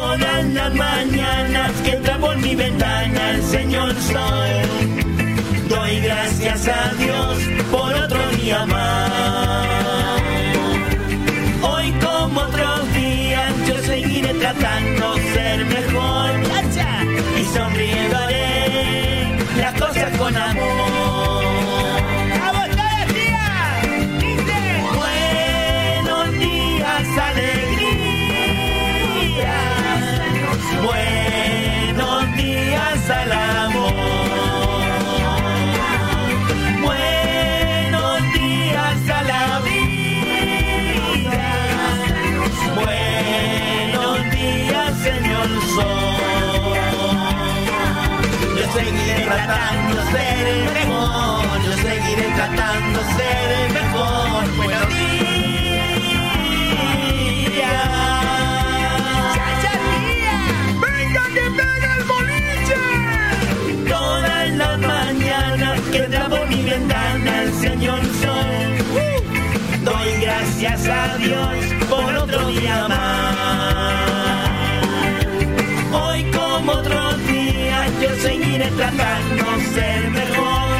Todas las mañanas que entra por mi ventana el Señor soy. Doy gracias a Dios por otro día más. Tratando de ser el mejor. Yo seguiré tratando de ser el mejor. Buenos días. ¡Venga que pega el boliche! Todas las mañanas que por mi ventana el Señor Sol. Doy gracias a Dios por otro día más. Hoy como días yo seguiré tratando ser mejor.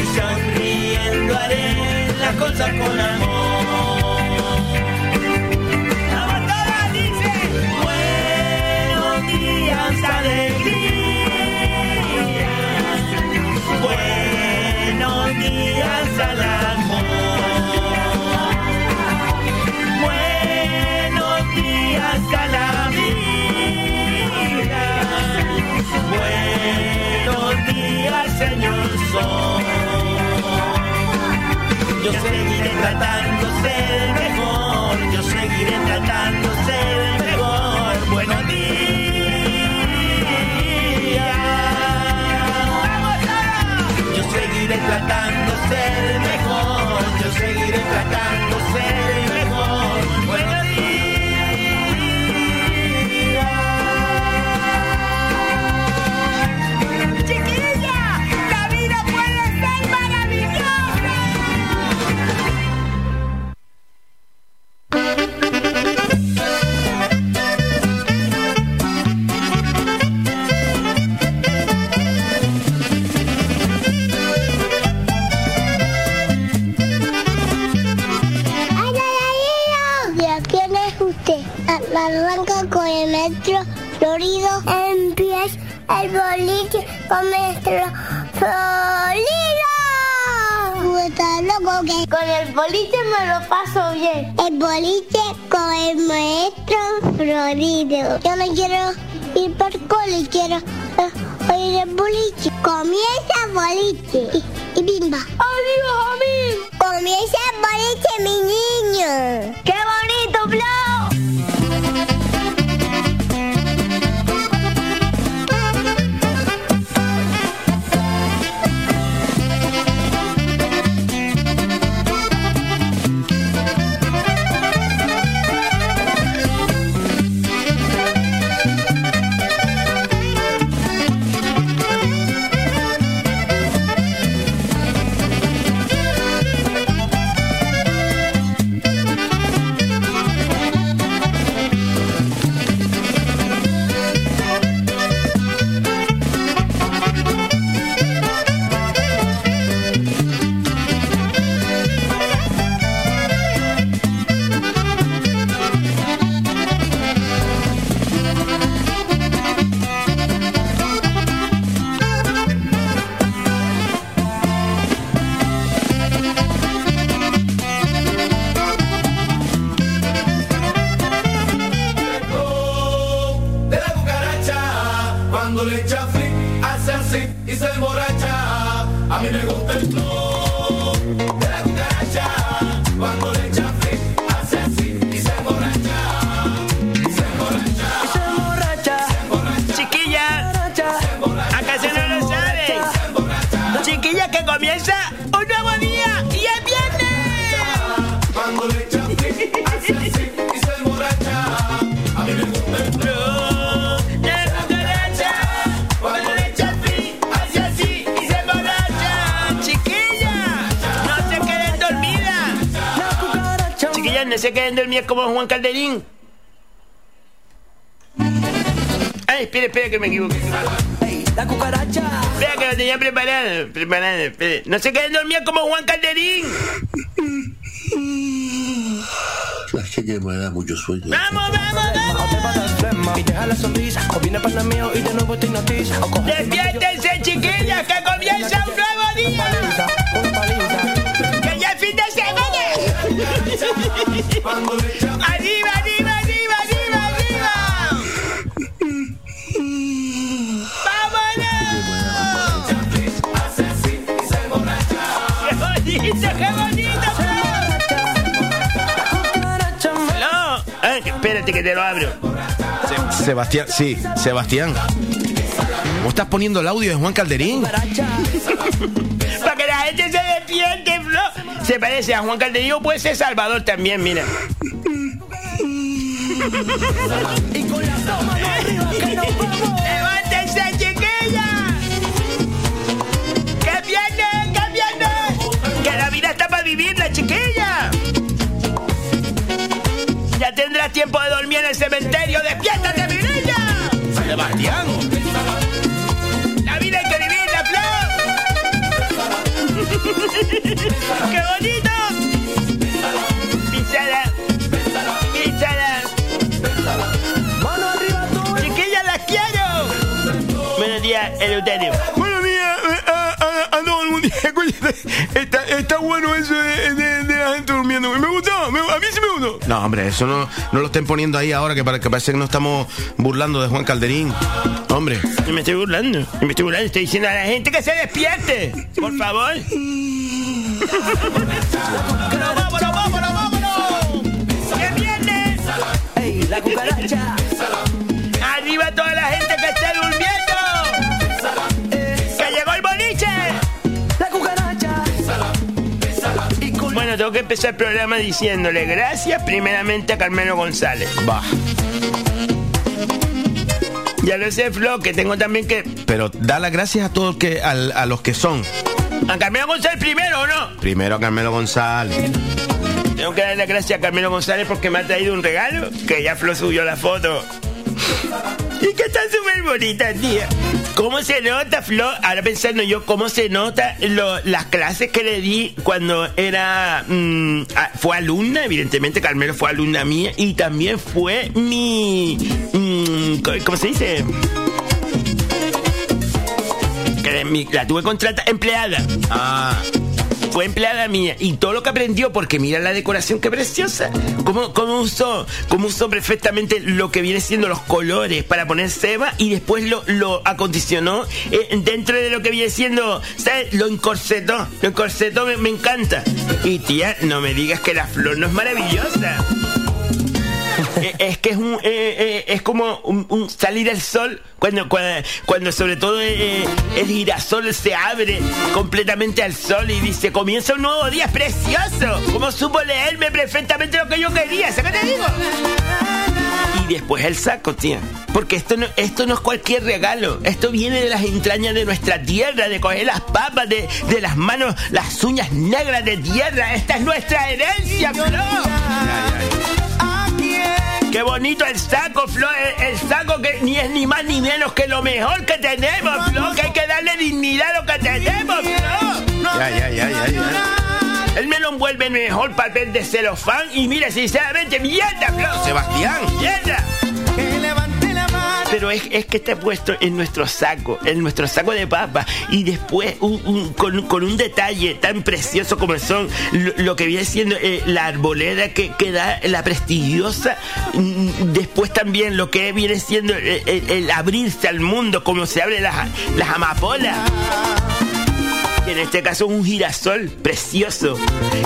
Y sonriendo haré las cosas con amor. ¡Vamos todas, dice! Buenos días, alegría. Buenos días al amor. Buenos días a la Buenos días, Señor Sol. Yo seguiré tratando ser mejor. Yo seguiré tratando ser mejor. Buenos días. Yo seguiré tratando ser mejor. Yo seguiré tratando ser usted? Arranca con el metro Florido. Empieza el boliche con nuestro Florido. Loco que con el boliche me lo paso bien. El boliche con el maestro Florido. Yo no quiero ir por cole, quiero eh, oír el boliche. Comienza el boliche y, y bimba. ¡Adiós a mí! Comienza el boliche, mi niño. ¡Qué bonito, Juan Calderín. Ay, espera, espera que me equivoqué. La cucaracha. Espera que lo tenía preparado. Preparado, espere. No se queden dormidos como Juan Calderín. Es que me da mucho sueño. ¡Vamos, vamos, vamos! Y deja la sonrisa. O viene para mío y de nuevo te hipnotiza. O coge ¡Despiértense, chiquillas, que comienza un nuevo día! ¡Que ya es fin de semana! ¡Arriba, arriba, arriba, arriba, arriba! ¡Vámonos! ¡Qué bonito, qué bonito! ¡No! Ay, espérate que te lo abro. Se- Sebastián, sí, Sebastián. ¿Vos estás poniendo el audio de Juan Calderín? Se parece a Juan Calderín o puede ser Salvador también, mira. Y con las dos manos arriba que nos vamos. ¡Levántense, chiquillas! ¡Que viene, que viene! ¡Que la vida está para vivirla, chiquilla! Ya tendrás tiempo de dormir en el cementerio. ¡Despiértate, mi niña! Sebastián. Días, Eleuterio. Buenos días a, a- a todo el mundo. Está, está bueno eso de, de- de la gente durmiendo. Me gustó, me- a mí sí me gustó. No, hombre, eso no, no lo estén poniendo ahí ahora que, para- que parece que nos estamos burlando de Juan Calderín. Hombre, No me estoy burlando, no me estoy burlando, estoy diciendo a la gente que se despierte. Por favor. ¡Vámonos, vámonos, vámonos, vámonos! ¡Que viene! Ey, la cucaracha. ¡Arriba toda la gente tengo que empezar el programa diciéndole gracias primeramente a Carmelo González. va. Ya lo sé, Flo, que tengo también que... Pero da las gracias a todos que, al- a, los que son. A Carmelo González primero, ¿o no? Primero a Carmelo González. Tengo que darle las gracias a Carmelo González porque me ha traído un regalo que ya Flo subió la foto. Y que está súper bonita, tía. ¿Cómo se nota, Flo? Ahora pensando yo, ¿cómo se nota lo- las clases que le di cuando era... mm, fue alumna, evidentemente Carmelo fue alumna mía y también fue mi... mm, co- ¿Cómo se dice? Que la tuve contrata empleada. Ah, Fue empleada mía y todo lo que aprendió, porque mira la decoración que preciosa. Cómo, cómo usó, cómo usó perfectamente lo que viene siendo los colores para poner ceba y después lo, lo acondicionó eh, dentro de lo que viene siendo, ¿sabes? Lo encorsetó, lo encorsetó, me, me encanta. Y tía, no me digas que la flor no es maravillosa. Eh, es que es un eh, eh, es como un, salir al sol cuando cuando, cuando sobre todo el girasol se abre completamente al sol y dice comienza un nuevo día es precioso como supo leerme perfectamente lo que yo quería ¿sabes qué te digo? y después el saco tía porque esto no esto no es cualquier regalo esto viene de las entrañas de nuestra tierra de coger las papas de, de las manos las uñas negras de tierra esta es nuestra herencia bro. Qué bonito el saco, Flo. El, el saco que ni es ni más ni menos que lo mejor que tenemos, Flo. Que hay que darle dignidad a lo que tenemos, Flo. ya, ya, ya, ya, ya. Él me lo envuelve en mejor papel de celofán y mira, sinceramente, mierda, Flo. Sebastián. Mierda. Pero es, es que está puesto en nuestro saco, en nuestro saco de papa. Y después, un- un- con, con un detalle tan precioso como son lo, que viene siendo eh, la arboleda que, da la prestigiosa. mm, Después también lo que viene siendo eh, el, el abrirse al mundo, como se abren las, las amapolas. En este caso un girasol precioso.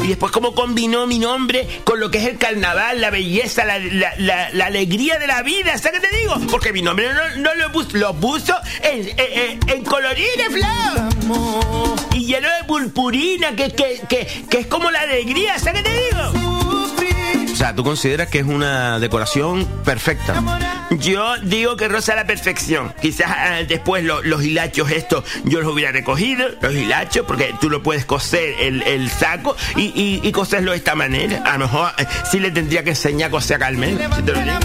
Y después cómo combinó mi nombre con lo que es el carnaval, la belleza, la, la- la- alegría de la vida. ¿Sabes qué te digo? Porque mi nombre no, no lo, puso, lo puso en, en, en- colorines, Flo. Y lleno de purpurina, que, que, que, que es como la alegría. ¿Sabes qué te digo? O sea, tú consideras que es una decoración perfecta. Yo digo que roza la perfección. Quizás ah, después lo- los hilachos estos yo los hubiera recogido, los hilachos, porque tú lo puedes coser el, el saco y, y, y coserlo de esta manera. A lo mejor eh, sí le tendría que enseñar a coser a Carmen. si te lo digo.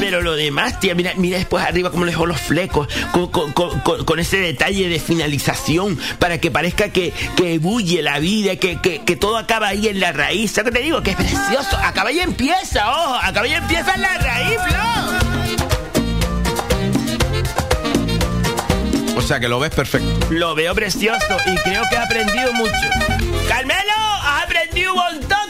Pero lo demás, tía, mira, mira después arriba cómo le dejó los flecos, con, con- con- con- ese detalle de finalización, para que parezca que, que bulle la vida, que, que, que todo acaba ahí en la raíz. ¿Sabes qué te digo? Que es precioso. Acaba y empieza, ojo, acaba y empieza en la raíz, Flo. O sea que lo ves perfecto. Lo veo precioso y creo que he aprendido mucho. ¡Carmelo! ¡Has aprendido un montón!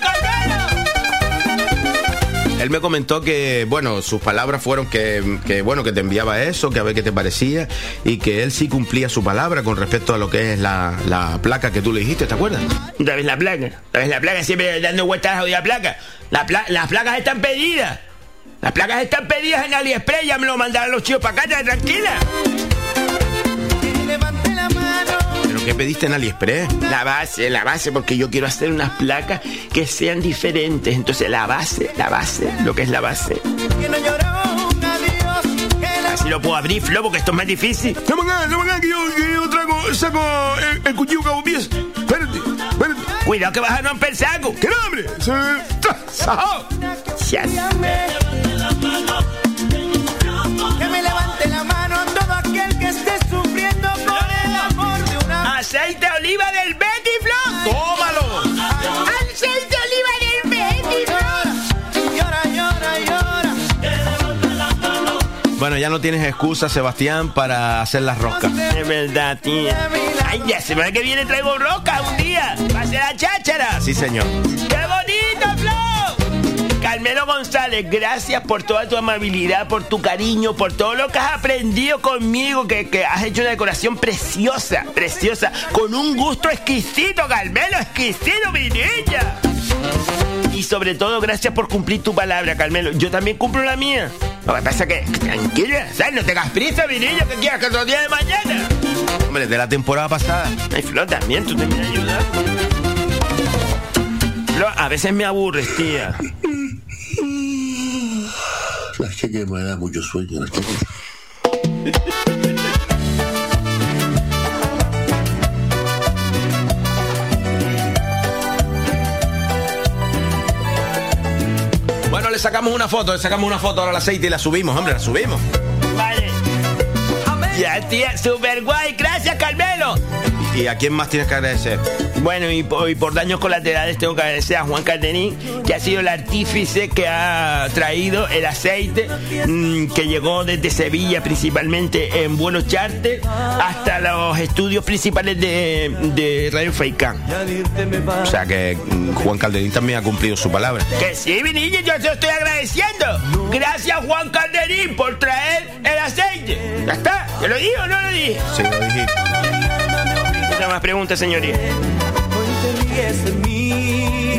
Él me comentó que, bueno, sus palabras fueron que, que, bueno, que te enviaba eso, que a ver qué te parecía, y que él sí cumplía su palabra con respecto a lo que es la, la placa que tú le dijiste, ¿te acuerdas? Otra la placa. Otra la placa, siempre dando vueltas a la placa. La las placas están pedidas. Las placas están pedidas en AliExpress. Ya me lo mandaron los chicos para acá, tranquila. ¿Pero qué pediste en AliExpress? La base, la base, porque yo quiero hacer unas placas que sean diferentes. Entonces, la base, la base, lo que es la base. Así lo puedo abrir, Flo, porque esto es más difícil. No acá, no acá, que yo, que yo trago, saco el, el cuchillo cabo pies. Espérate, espérate. Cuidado que vas a romper el saco. ¡Qué nombre! Me... ¡Sajao! Ya. Aceite de oliva del Betty, Flo. ¡Tómalo! Aceite de oliva del Betty, Llora, llora, llora. Bueno, ya no tienes excusa, Sebastián, para hacer las roscas. Es verdad, tía. Ay, ya semana que viene traigo roca un día. Va a ser la cháchara. Sí, señor. ¡Qué! Carmelo González, gracias por toda tu amabilidad, por tu cariño, por todo lo que has aprendido conmigo, que, que has hecho una decoración preciosa, preciosa, con un gusto exquisito, Carmelo, exquisito, mi niña. Y sobre todo, gracias por cumplir tu palabra, Carmelo. Yo también cumplo la mía. Lo que pasa es que, tranquila, ¿sabes? No tengas prisa, mi niña, que quieras que otro día de mañana. Hombre, de la temporada pasada. Ay, Flo, también, tú te me ayudar. Flo, a veces me aburres, tía. Cheque me da mucho sueño. Cheque. Bueno, le sacamos una foto, le sacamos una foto ahora al aceite y la subimos, hombre, la subimos. Vale. Ya, tía, super guay. Gracias, Carmelo. ¿Y a quién más tienes que agradecer? Bueno, y por, y por daños colaterales tengo que agradecer a Juan Calderín, que ha sido el artífice que ha traído el aceite, mm, que llegó desde Sevilla principalmente en vuelos charter hasta los estudios principales de, de Radio Faikán. O sea que mm, Juan Calderín también ha cumplido su palabra. Que sí, mi niña, yo te estoy agradeciendo. Gracias, Juan Calderín, por traer el aceite. Ya está, ¿te lo digo o no lo dije? Sí, lo dijiste. Más preguntas, señoría.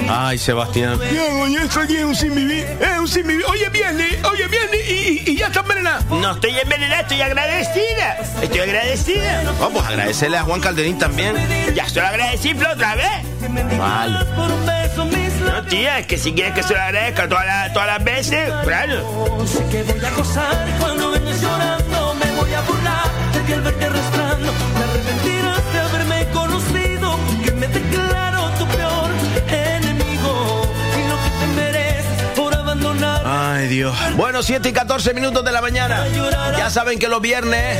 Ay, Sebastián. Ya, coño, esto aquí es un sin vivir. Es un sin vivir. Oye, viernes, oye, viernes y, y- y ya está envenenada. No estoy envenenada, estoy agradecida. Estoy agradecida. Vamos a agradecerle a Juan Calderín también. Ya se lo agradecí Flo, otra vez. Vale. No, tía, es que si quieres que se lo agradezca todas las, todas las veces, claro. Que voy a gozar cuando vengas llorando. Me voy a burlar de que al verte arrastrando. Ay, Dios. Bueno, 7 y 14 minutos de la mañana. Ya saben que los viernes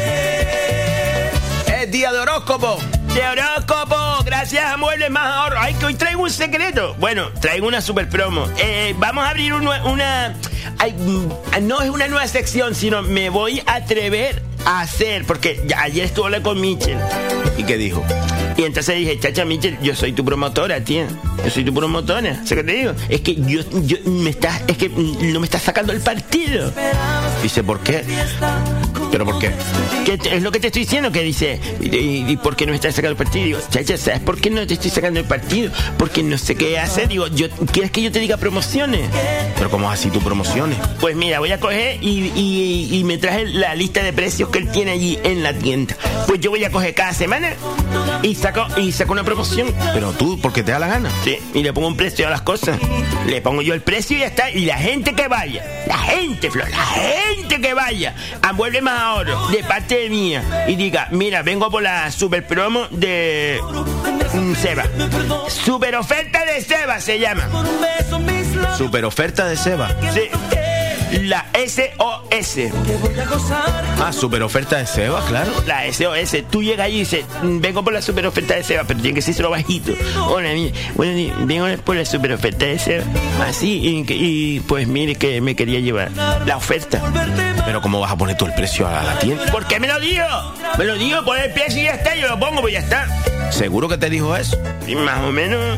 es día de horóscopo. De horóscopo, gracias a Muebles Más Ahorro. Ay, que hoy traigo un secreto. Bueno, traigo una super promo. Eh, vamos a abrir un una... ay, mm, no es una nueva sección, sino me voy a atrever a hacer, porque ya- ayer estuve hablando con Mitchell. ¿Y qué dijo? Y entonces dije, chacha Mitchell, yo soy tu promotora, tía. Yo soy tu promotora. ¿Sabes qué te digo? Es que yo, yo me estás, es que no me estás sacando el partido. Dice, ¿por qué? ¿Pero por qué? ¿Qué es lo que te estoy diciendo que dice, ¿y, y- y por qué no me estás sacando el partido? Digo, chacha, ¿sabes por qué no te estoy sacando el partido? Porque no sé qué hacer. Digo, yo, ¿quieres que yo te diga promociones? ¿Pero cómo así tu promociones? Pues mira, voy a coger y, y- y me traje la lista de precios que él tiene allí en la tienda. Pues yo voy a coger cada semana y saco, y saco una promoción. Pero tú, porque te da la gana. Sí, y le pongo un precio a las cosas. Le pongo yo el precio y ya está. Y la gente que vaya, la gente, Flor, la gente que vaya a Vuelve Más Ahorro de parte de mía y diga, mira, vengo por la super promo de mm, Seba. Super oferta de Seba se llama. Super oferta de Seba. Sí. La SOS. Ah, super oferta de Seba, claro. La SOS. Tú llegas allí y dices, "Mm, vengo por la super oferta de Seba, pero tiene que ser solo bajito. Hola, bueno, vengo por la super oferta de Seba. Así, y, y, pues mire que me quería llevar la oferta. Pero ¿cómo vas a poner tú el precio a la tienda? ¿Por qué me lo digo? Me lo digo, pon el precio y ya está, yo lo pongo, pues ya está. ¿Seguro que te dijo eso? Y más o menos.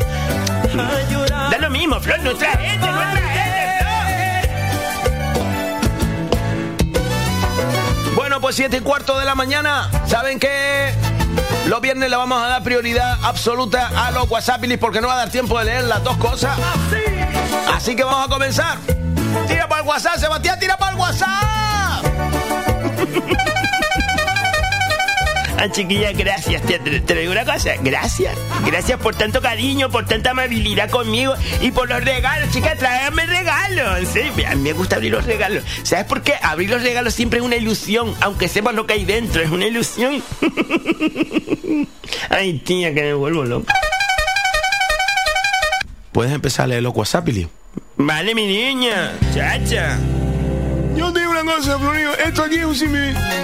Da lo mismo, Flor, nuestra gente, nuestra gente, Bueno, pues siete y cuarto de la mañana. ¿Saben qué? Los viernes le vamos a dar prioridad absoluta a los WhatsAppilis porque no va a dar tiempo de leer las dos cosas. Así que vamos a comenzar. Tira para el WhatsApp, Sebastián, tira para el WhatsApp. Ah, chiquilla, gracias. Te, te- digo una cosa, gracias. Gracias por tanto cariño, por tanta amabilidad conmigo y por los regalos. Chica, tráigame regalos. Sí, a mí me gusta abrir los regalos. ¿Sabes por qué? Abrir los regalos siempre es una ilusión, aunque sepas lo que hay dentro, es una ilusión. Ay, tía, que me vuelvo loco. Puedes empezar a leer los WhatsAppilis. Vale, mi niña, chacha. Una cosa, esto aquí es un.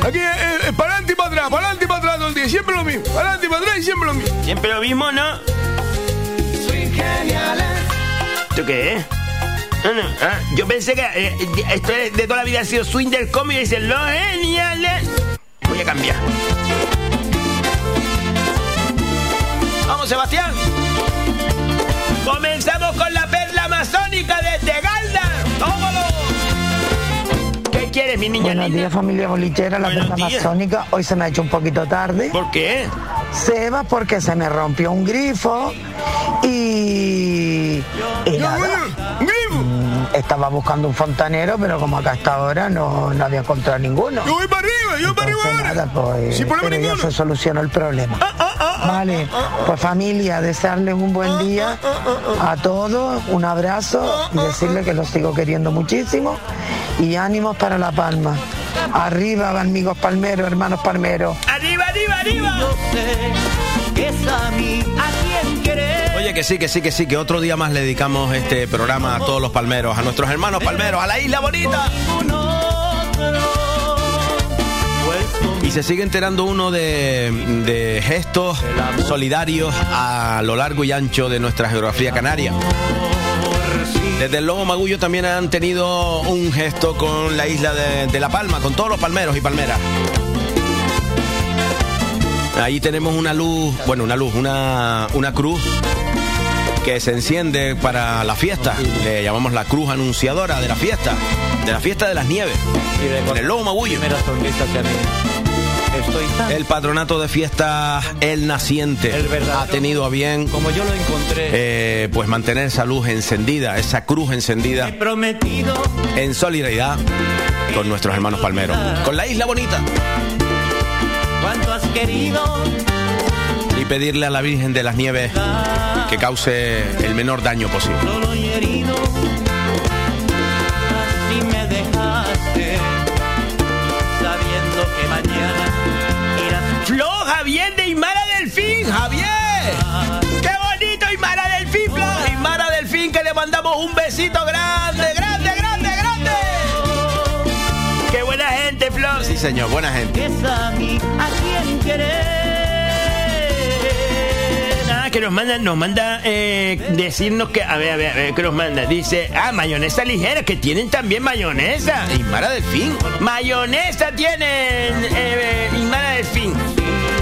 Aquí es, para adelante y para atrás, para adelante y para atrás todo el día. Siempre lo mismo. Para adelante y para atrás y siempre lo mismo. Siempre lo mismo, ¿no? ¿Esto qué es? No, no, ah, yo pensé que eh, esto es de toda la vida ha sido swing del cómic y dicen los geniales. Voy a cambiar. Vamos, Sebastián. Comenzamos con mi niña Buenos días familia bolichera, la Buenos días. amazónica. Hoy se me ha hecho un poquito tarde. ¿Por qué? Seba porque se me rompió un grifo y, y nada, estaba buscando un fontanero, pero como acá hasta ahora no, no había encontrado ninguno. Yo voy para arriba, yo voy para arriba ahora. nada, pues, Sin problema pero ya se solucionó el problema. Vale, pues familia, desearles un buen día a todos, un abrazo y decirles que los sigo queriendo muchísimo y ánimos para La Palma. Arriba, amigos palmeros, hermanos palmeros. ¡Arriba, arriba, arriba! Oye, que sí, que sí, que sí, que otro día más le dedicamos este programa a todos los palmeros, a nuestros hermanos palmeros, a la isla bonita. Y se sigue enterando uno de, gestos solidarios a lo largo y ancho de nuestra geografía canaria. Desde el Lobo Magullo también han tenido un gesto con la isla de La Palma, con todos los palmeros y palmeras. Ahí tenemos una luz, bueno, una luz, una, una cruz que se enciende para la fiesta. Le llamamos la cruz anunciadora de la fiesta, de la fiesta de las nieves. En el Lobo Magullo. Estoy tan El patronato de fiestas El Naciente El ha tenido a bien como yo lo encontré. eh, pues mantener esa luz encendida, esa cruz encendida prometido en solidaridad con nuestros hermanos palmeros, con la isla bonita querido y pedirle a la Virgen de las Nieves que cause el menor daño posible. solo y herido. Así me dejaste sabiendo que mañana irás ¡Flo, Javier de Imara Delfín! ¡Javier! ¡Qué bonito Imara Delfín, Flo! Mara Delfín, que le mandamos un besito grande, grande, grande, grande. ¡Qué buena gente, Flo! Sí, señor, buena gente. Querer. Nada, que nos manda, nos manda eh, decirnos que, a ver, a ver, a ver, que nos manda. Dice, ah, mayonesa ligera, que tienen también mayonesa. Y Mara Delfín. Mayonesa tienen eh, Imara Delfín.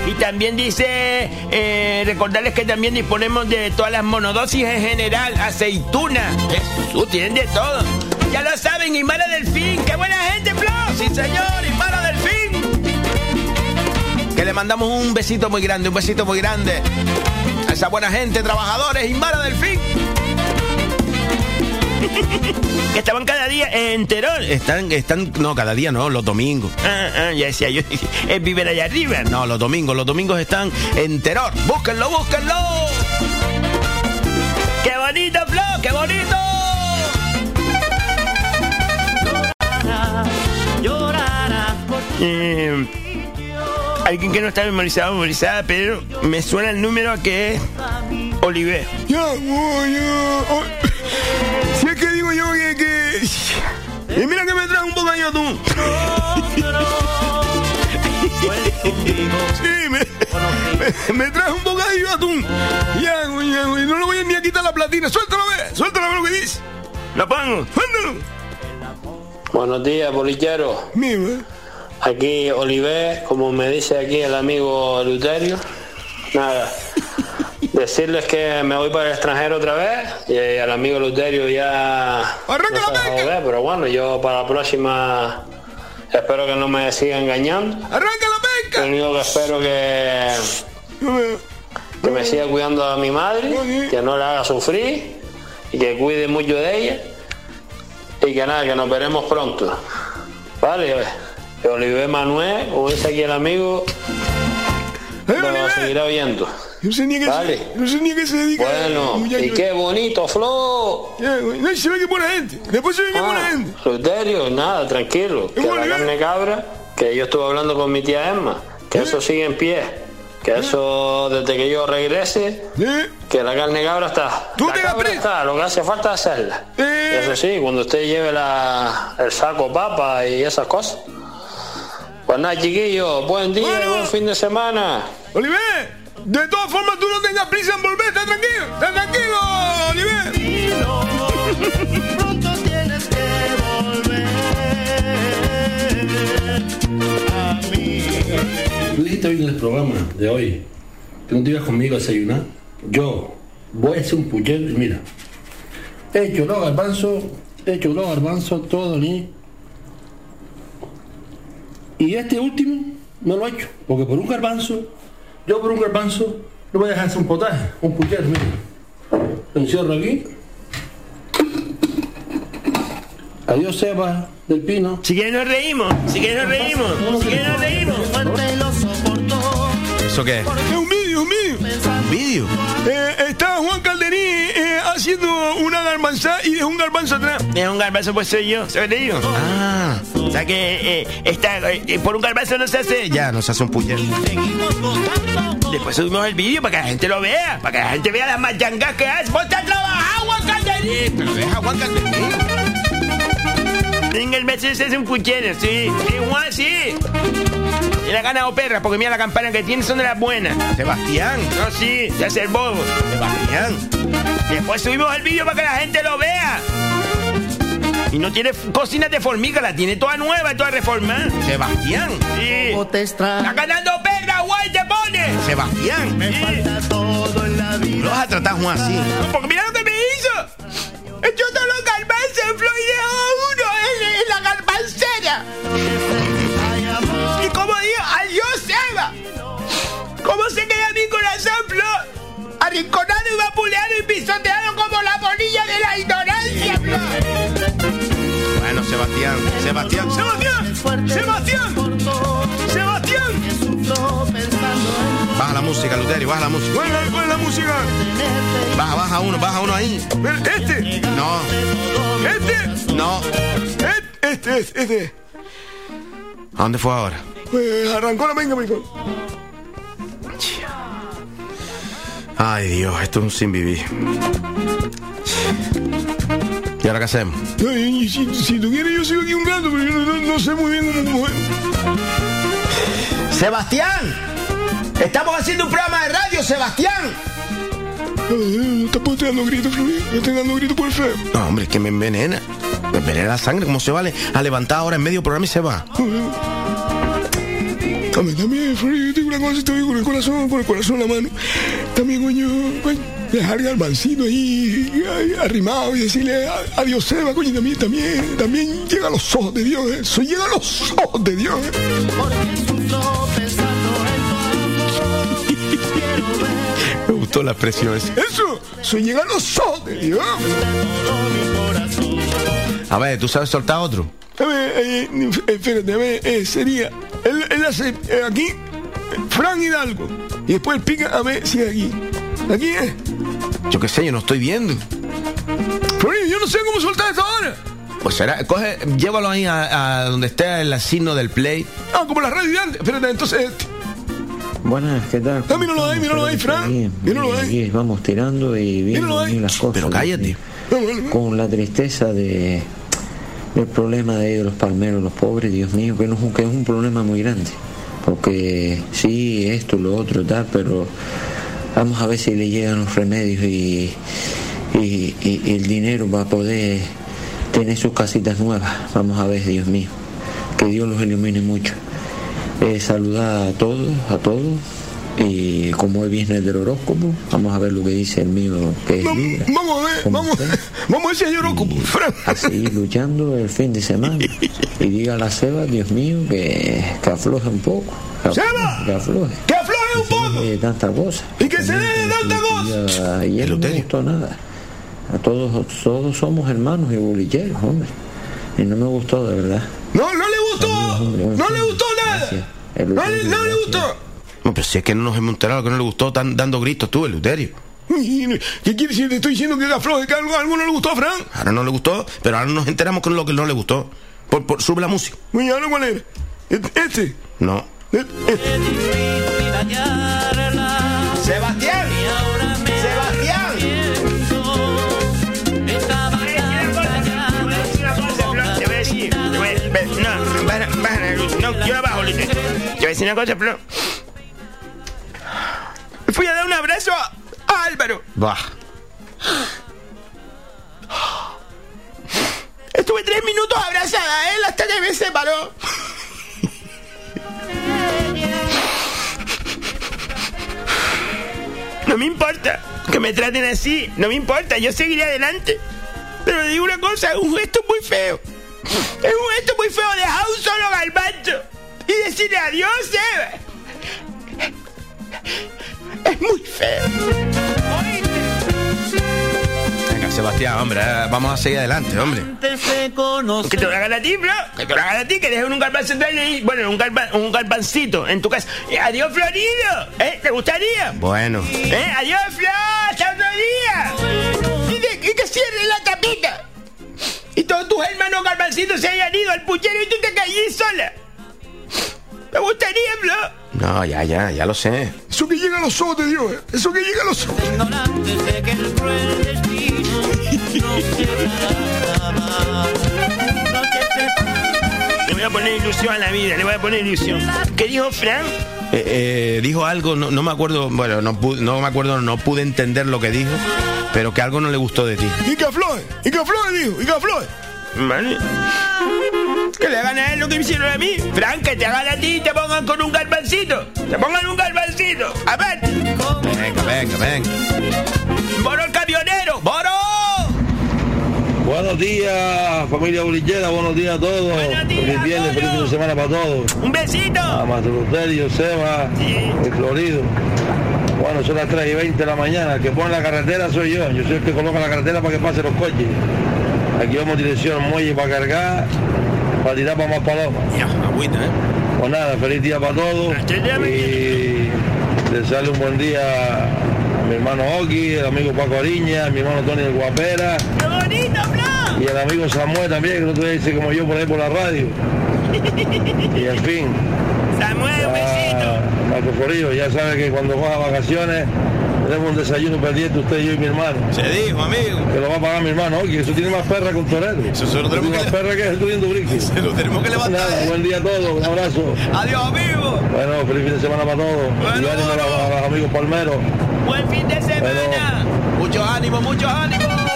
Y también dice, eh, recordarles que también disponemos de todas las monodosis en general, aceituna. Jesús, tienen de todo. Ya lo saben, Imara Delfín. ¡Qué buena gente, Flo! Sí, señor. Que le mandamos un besito muy grande, un besito muy grande a esa buena gente, trabajadores y Mara Delfín. Que estaban cada día en Terol. Están, están, no, cada día no, los domingos. Ah, ah, ya decía yo, es viven allá arriba. No, los domingos, los domingos están en Teror. Búsquenlo, búsquenlo. ¡Qué bonito, Flo! ¡Qué bonito! Llorarás por Eh, alguien que no está memorizado, memorizada, pero me suena el número a que es Oliver. Ya, voy, ya. Si es que digo yo que, que Y mira que me trae un bocadillo de atún. Sí, me, me, me trae un bocadillo de atún. Ya, güey, ya, güey, no le voy ni a quitar la platina. Suéltalo, ve, suéltalo, ve lo que dice. La pongo, suéltalo. Buenos días, bolillero. Mira, Aquí Oliver, como me dice aquí el amigo Luterio. Nada. Decirles que me voy para el extranjero otra vez y al amigo Luterio ya Arranca no se joder, pero bueno, yo para la próxima espero que no me siga engañando. arranca la Lo único que espero que, que me siga cuidando a mi madre, que no la haga sufrir y que cuide mucho de ella y que nada, que nos veremos pronto. Vale, que Oliver Manuel, como dice aquí el amigo, Eh, lo Oliver, seguirá viendo. no sé ni a qué Vale. se, no sé ni a qué se dedica. Bueno, muchacho. y qué bonito, Flo. Güey, no, se ve que buena gente. Después se ve que buena Ah, gente. Luterio, nada, tranquilo. Que la carne cabra, que yo estuve hablando con mi tía Emma, que ¿Eh? eso sigue en pie. Que eso, desde que yo regrese, ¿Eh? que la carne cabra está. Tú la te cabra está, lo que hace falta es hacerla. Eh. Eso sí, cuando usted lleve la, el saco papa y esas cosas. Pues nada, chiquillos, buen día, Bueno. buen fin de semana. Oliver, de todas formas tú no tengas prisa en volver, está tranquilo, está tranquilo, Oliver. Pronto tienes que volver a mí. Tú dijiste hoy en el programa de hoy que no te ibas conmigo a desayunar. Yo voy a hacer un y mira, he hecho los garbanzos, he hecho los garbanzos, todo ni. Y este último no lo he hecho, porque por un garbanzo, yo por un garbanzo, no voy a dejar hacer un potaje, un puchero. Lo encierro aquí. Adiós, Seba del Pino. Si quieres nos reímos, si quieres nos reímos, si quieres nos reímos. ¿Eso qué es? Un vídeo, un vídeo. ¿Un vídeo? Eh, está Juan Calderí eh, haciendo una garbanza y dejó un garbanzo atrás. Es un garbanzo, pues soy yo, soy de ellos. Ah, o sea que eh, está, eh, por un garbanzo no se hace. Ya, no se hace un gozando. Después subimos el vídeo para que la gente lo vea, para que la gente vea las machangas que hace. ¡Vos te has trabajado, Juan Calderí! Pero deja Juan Calderí. Venga, el mes se hace un puchero, sí. Sí, Juan, sí. Y le ha ganado perra, porque mira la campana que tiene son de las buenas. Sebastián. No, sí, se hace el bobo. Sebastián. Después subimos el vídeo para que la gente lo vea. Y no tiene cocinas de formica, la tiene toda nueva, toda reformada. Sebastián. Sí. ¿Cómo te Está ganando perra, guay, te pone. Sebastián. Me Sí. falta todo en la Lo vida. vas a tratar, Juan, así. Porque mira lo que me hizo. Echó todos Arrinconado y pisoteado como la bolilla de la ignorancia. Bueno, Sebastián, Sebastián, Sebastián, Sebastián, Sebastián. Baja la música, Luterio, baja la música. ¿Cuál es, la música? Baja, baja uno, baja uno ahí. ¿Este? No. ¿Este? No. Este, este, este. ¿A dónde fue ahora? Pues arrancó la venga, mijo. Ay, Dios, esto es un sin vivir. ¿Y ahora qué hacemos? si, si tú quieres, yo sigo aquí un rato, pero yo no, no- no sé muy bien cómo mujer. ¡Sebastián! ¡Estamos haciendo un programa de radio, Sebastián! No está poniendo gritos, Florido. No estoy dando gritos por el feo. No, hombre, es que me envenena. Me envenena la sangre. ¿Cómo se vale a levantar ahora en medio programa y se va? También, también, yo tengo una cosa, estoy con el corazón, con el corazón en la mano. También, coño, coño, dejar el garbancito ahí, ahí, arrimado y decirle adiós, Seba, coño, también, también, también llega a los ojos de Dios, eso llega a los ojos de Dios. Me gustó la expresión esa. Eso, eso llega a los ojos de Dios. A ver, ¿tú sabes soltar otro? A ver, eh, eh, espérate, a ver, eh, sería. Él, él hace eh, aquí, Fran Hidalgo. Y después él pica, a ver si es aquí. ¿Aquí es? Yo qué sé, yo no estoy viendo. Florín, yo no sé cómo soltar esto ahora. Pues será, coge, llévalo ahí a, a donde esté el signo del play. Ah, como la radio de antes. Espérate, entonces. Buenas, ¿qué tal? Ah, míralo ahí, míralo ahí, Fran. Míralo ahí. vamos tirando y viendo Míralo ahí. bien las cosas. Pero cállate. Con la tristeza de, el problema de ellos, los palmeros, los pobres, Dios mío, que, no, que es un problema muy grande. Porque sí, esto, lo otro, tal, pero vamos a ver si le llegan los remedios y, y- y- y el dinero para poder tener sus casitas nuevas. Vamos a ver, Dios mío. Que Dios los ilumine mucho. Eh, saludar a todos, a todos. Y como hoy viernes del horóscopo, vamos a ver lo que dice el mío, que es Libra. Vamos a ver, vamos, vamos a ver si hay horóscopo. A seguir luchando el fin de semana. Y diga a la Seba, Dios mío, que, que afloje un poco. Que afloje, ¡Seba! Que afloje. ¡Que afloje un poco! De tanta cosa. ¡Y que se dé de tanta cosa! Y él no me gustó nada. A todos, todos somos hermanos y bolilleros, hombre. Y no me gustó, de verdad. No, no le gustó. hombre, No le gustó nada. No le, no gustó. No, pero si es que no nos hemos enterado que no le gustó tan dando gritos tú, Eleuterio. ¿Qué quieres decir? Te estoy diciendo que afloje, que algo, algo no le gustó a Fran. Ahora no le gustó, pero ahora nos enteramos con lo que no le gustó. Por, por- sube la música. Oye, ¿ahora cuál era? ¿Este? No. Sebastián. Sebastián. Te voy a decir, te voy a- ve- no, baja- baja la luz. No, yo abajo, Luis. Te voy a decir una cosa, pero. Fui a dar un abrazo a, Álvaro. Bah. Estuve tres minutos abrazada a él hasta que me separó. No me importa que me traten así, no me importa, yo seguiré adelante. Pero le digo una cosa, es un gesto muy feo. Es un gesto muy feo dejar un solo galbanzo y decirle adiós, Seba. Es muy feo. Venga, Sebastián, hombre, eh, vamos a seguir adelante, hombre. Que te lo hagan a ti, bro. Que te lo hagan a ti, que dejen un ahí. Bueno, un, galvancito en tu casa. Eh, adiós, Florido. ¿Eh? ¿Te gustaría? Bueno. ¿Eh? Adiós, Flor. Hasta otro día. Y, de- y que cierre la tapita. Y todos tus hermanos galvancitos se hayan ido al puchero y tú te caí sola. ¿Te gustaría, Flor? No, ya, ya, ya lo sé. A los ojos de Dios, ¿eh? Eso que llega a los ojos. Le voy a poner ilusión a la vida, le voy a poner ilusión. ¿Qué dijo Frank? dijo algo, no, no me acuerdo, bueno, no, pu- no me acuerdo, no pude entender lo que dijo, pero que algo no le gustó de ti. Y que afloje, y que afloje, dijo, y que afloje. Vale. Que le hagan a él lo que me hicieron a mí. Frank, que te hagan a ti y te pongan con un galvancito. Te pongan un galvancito. A ver. Venga, venga, venga. ¡Boro el camionero! ¡Boro! Buenos días, familia bolillera, buenos días a todos. Feliz viernes, feliz fin de semana para todos. ¡Un besito! A Matruterio, Seba, el Florido. Bueno, son las 3 y 20 de la mañana. El que pone la carretera soy yo. Yo soy el que coloca la carretera para que pasen los coches. Aquí vamos dirección muelle para cargar, para tirar para más palomas. agüita, ¿eh? Pues nada, feliz día para todos. Y desearle un buen día a mi hermano Oki, el amigo Paco Ariña, a mi hermano Tony el Guapera. ¡Qué bonito, Y el amigo Samuel también, que no te dice como yo por ahí por la radio. Y en fin. Samuel, un besito. Marco Florillo, ya sabe que cuando coja vacaciones tenemos un desayuno pendiente usted, yo y mi hermano. Se dijo, amigo. Que lo va a pagar mi hermano, oye, eso tiene más perra que un torero. Eso se lo tenemos tiene más perra que el tuyo brique. Se lo tenemos que levantar. Nada, buen día a todos, un abrazo. Adiós, amigo. Bueno, feliz fin de semana para todos. y ánimo a, los- a los amigos palmeros. Buen fin de semana. Mucho ánimo, mucho ánimo.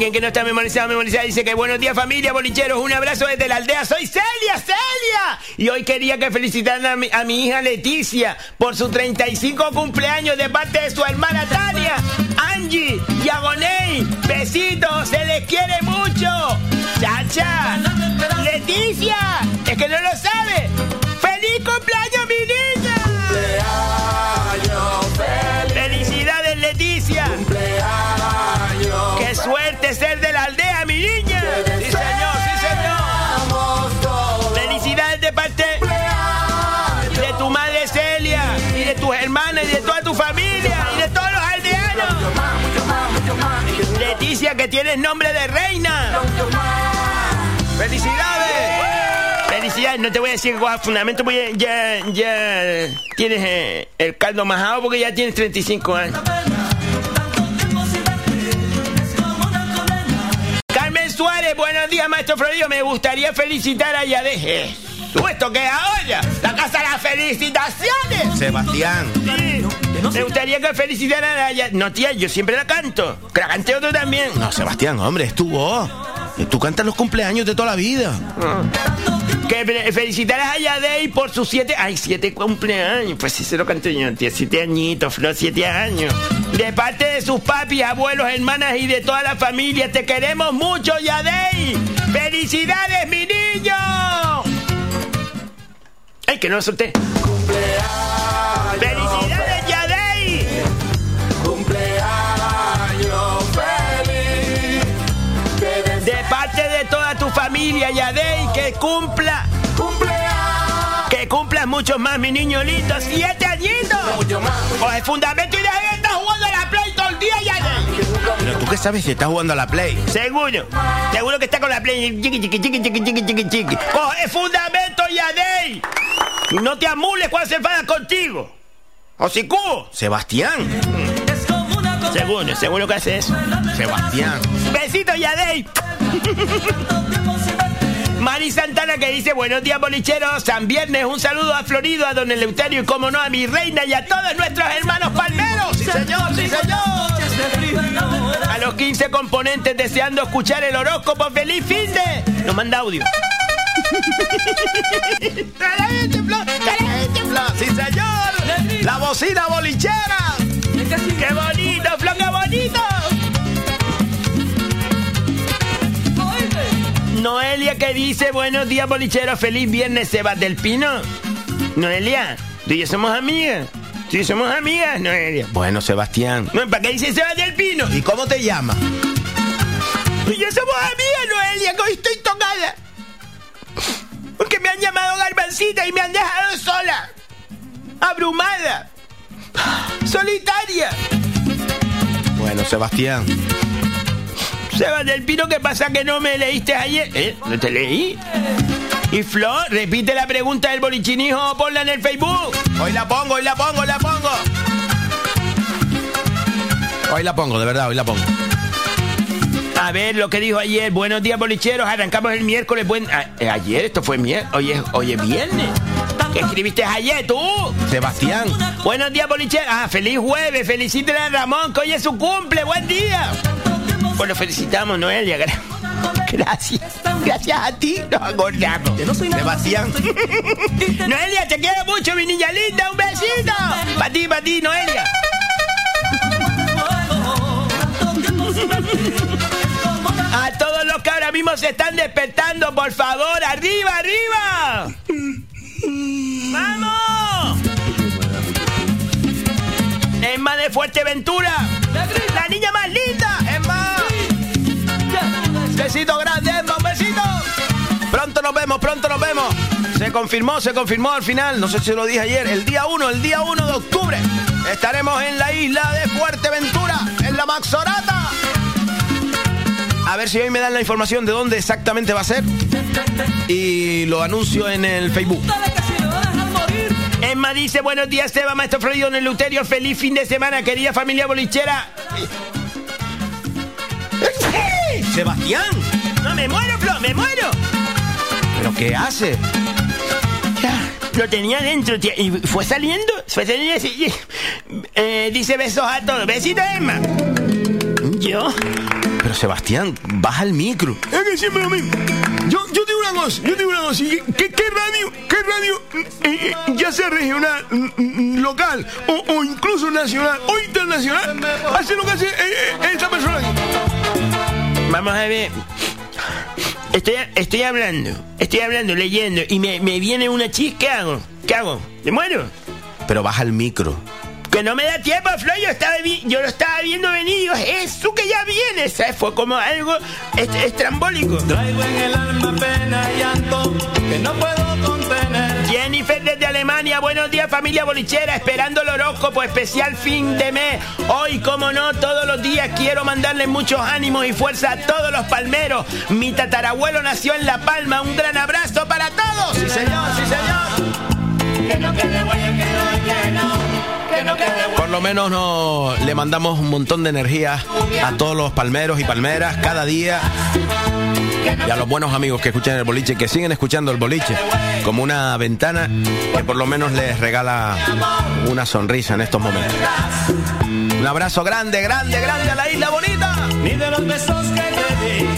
Alguien que no está memorizado, memorizado, dice que buenos días familia, bolicheros, un abrazo desde la aldea, soy Celia, Celia. Y hoy quería que felicitaran a mi, hija Leticia por su 35 cumpleaños de parte de su hermana Tania, Angie y Agoney. Besitos, se les quiere mucho. Chacha, Leticia, es que no lo sabe. ¡Feliz cumpleaños, mi niña! Que tienes nombre de reina. ¡Felicidades! Felicidades, no te voy a decir cojas fundamento porque ya, ya tienes eh, el caldo majado porque ya tienes 35 años. Carmen Suárez, buenos días, maestro Florido. Me gustaría felicitar a Yadej. ¿Esto que ahora? La casa de las felicitaciones. Sebastián. Sí. Me gustaría que felicitaran a Yadej. No, tía, yo siempre la canto. Que la cante otro también. No, Sebastián, hombre, es tu voz. Tú cantas los cumpleaños de toda la vida. Que fe- felicitaras a Yadei por sus siete... Ay, siete cumpleaños. Pues sí se lo canto yo, tía. Siete añitos, Flor, siete años. De parte de sus papis, abuelos, hermanas y de toda la familia, te queremos mucho, Yadei. ¡Felicidades, mi niño! ¡Ay, que no lo solté! ¡Felicidades, familia, Yadei, que cumpla. Que cumplas muchos más, mi niño lindo. ¡Siete añitos! O el fundamento y de ahí estás jugando a la Play todo el día, Yadei. Pero tú qué sabes si estás jugando a la Play. Seguro. Seguro que está con la Play. Chiqui, chiqui, chiqui, chiqui, chiqui, chiqui, chiqui. Coge fundamento, Yadei. No te amules cuando se enfada contigo. O si cubo. Sebastián. Seguro, seguro que hace eso. Sebastián. Besito, Yadei. Mari Santana que dice buenos días bolicheros, San Viernes, un saludo a Florido, a don Eleuterio y como no a mi reina y a todos nuestros hermanos palmeros. Sí señor, sí señor. A los 15 componentes deseando escuchar el horóscopo, feliz fin de... Nos manda audio. ¡Sí señor! ¡La bocina bolichera! ¡Qué bonito, Flo, qué bonito! Noelia que dice, buenos días bolicheros, feliz viernes, Sebas del Pino. Noelia, tú y yo somos amigas. Tú y yo somos amigas, Noelia. Bueno, Sebastián. ¿Para qué dice Sebas del Pino? ¿Y cómo te llamas? Tú y yo somos amigas, Noelia, que hoy estoy tocada. Porque me han llamado garbancita y me han dejado sola. Abrumada. Solitaria. Bueno, Sebastián. Sebas del Pino, ¿qué pasa que no me leíste ayer? ¿Eh? ¿No te leí? Y Flor, repite la pregunta del bolichinijo o ponla en el Facebook. Hoy la pongo, hoy la pongo, hoy la pongo. Hoy la pongo, de verdad, hoy la pongo. A ver lo que dijo ayer. Buenos días, bolicheros. Arrancamos el miércoles. Buen... a- eh, ayer, esto fue miércoles. Hoy es, hoy es viernes. ¿Qué escribiste ayer tú? Sebastián. Buenos días, bolicheros. Ah, feliz jueves. Felicítele a Ramón, que hoy es su cumple. Buen día. Bueno, felicitamos, Noelia. Gra- Gracias. Gracias a ti nos acordamos. Sebastián. Noelia, te quiero mucho, mi niña linda. Un besito. Para ti, para ti, Noelia. A todos los que ahora mismo se están despertando, por favor, arriba, arriba. ¡Vamos! Emma de Fuerteventura. La niña más linda. Besito grande, Emma, un besito. Pronto nos vemos, pronto nos vemos. Se confirmó, se confirmó al final. No sé si lo dije ayer. El día 1, el día 1 de octubre. Estaremos en la isla de Fuerteventura, en la Maxorata. A ver si hoy me dan la información de dónde exactamente va a ser. Y lo anuncio en el Facebook. Emma dice, buenos días, Seba, maestro Florido en el Luterio. Feliz fin de semana, querida familia bolichera. Sebastián. No, me muero, Flo, me muero. ¿Pero qué hace? Lo tenía dentro, tía, y fue saliendo, fue saliendo así. Eh, dice besos a todos. Besito, Emma. Yo. Pero Sebastián, baja el micro. Es que siempre lo mismo. Yo, yo digo una cosa, yo digo una cosa. ¿y ¿Qué, qué radio, qué radio, eh, eh, ya sea regional, mm, mm, local o, o incluso nacional o internacional, hace lo que hace eh, esta persona? Vamos a ver. Estoy, estoy hablando, estoy hablando, leyendo, y me, me viene una chis, ¿qué hago? ¿Qué hago? ¿Me muero? Pero baja el micro. Que no me da tiempo, Flo, yo, estaba vi- yo lo estaba viendo venir y digo, eso que ya viene, ¿sabes? Fue como algo est- estrambólico. Traigo en el alma pena y llanto que no puedo. Jennifer desde Alemania, buenos días familia bolichera, esperando el horóscopo especial fin de mes. Hoy, como no, todos los días quiero mandarles muchos ánimos y fuerza a todos los palmeros. Mi tatarabuelo nació en La Palma, un gran abrazo para todos. Sí señor, sí señor. Que no que no, que no. Por lo menos no, le mandamos un montón de energía a todos los palmeros y palmeras cada día. Y a los buenos amigos que escuchan el boliche, que siguen escuchando el boliche, como una ventana que por lo menos les regala una sonrisa en estos momentos. Un abrazo grande, grande, grande a la isla bonita. Ni de los besos que te di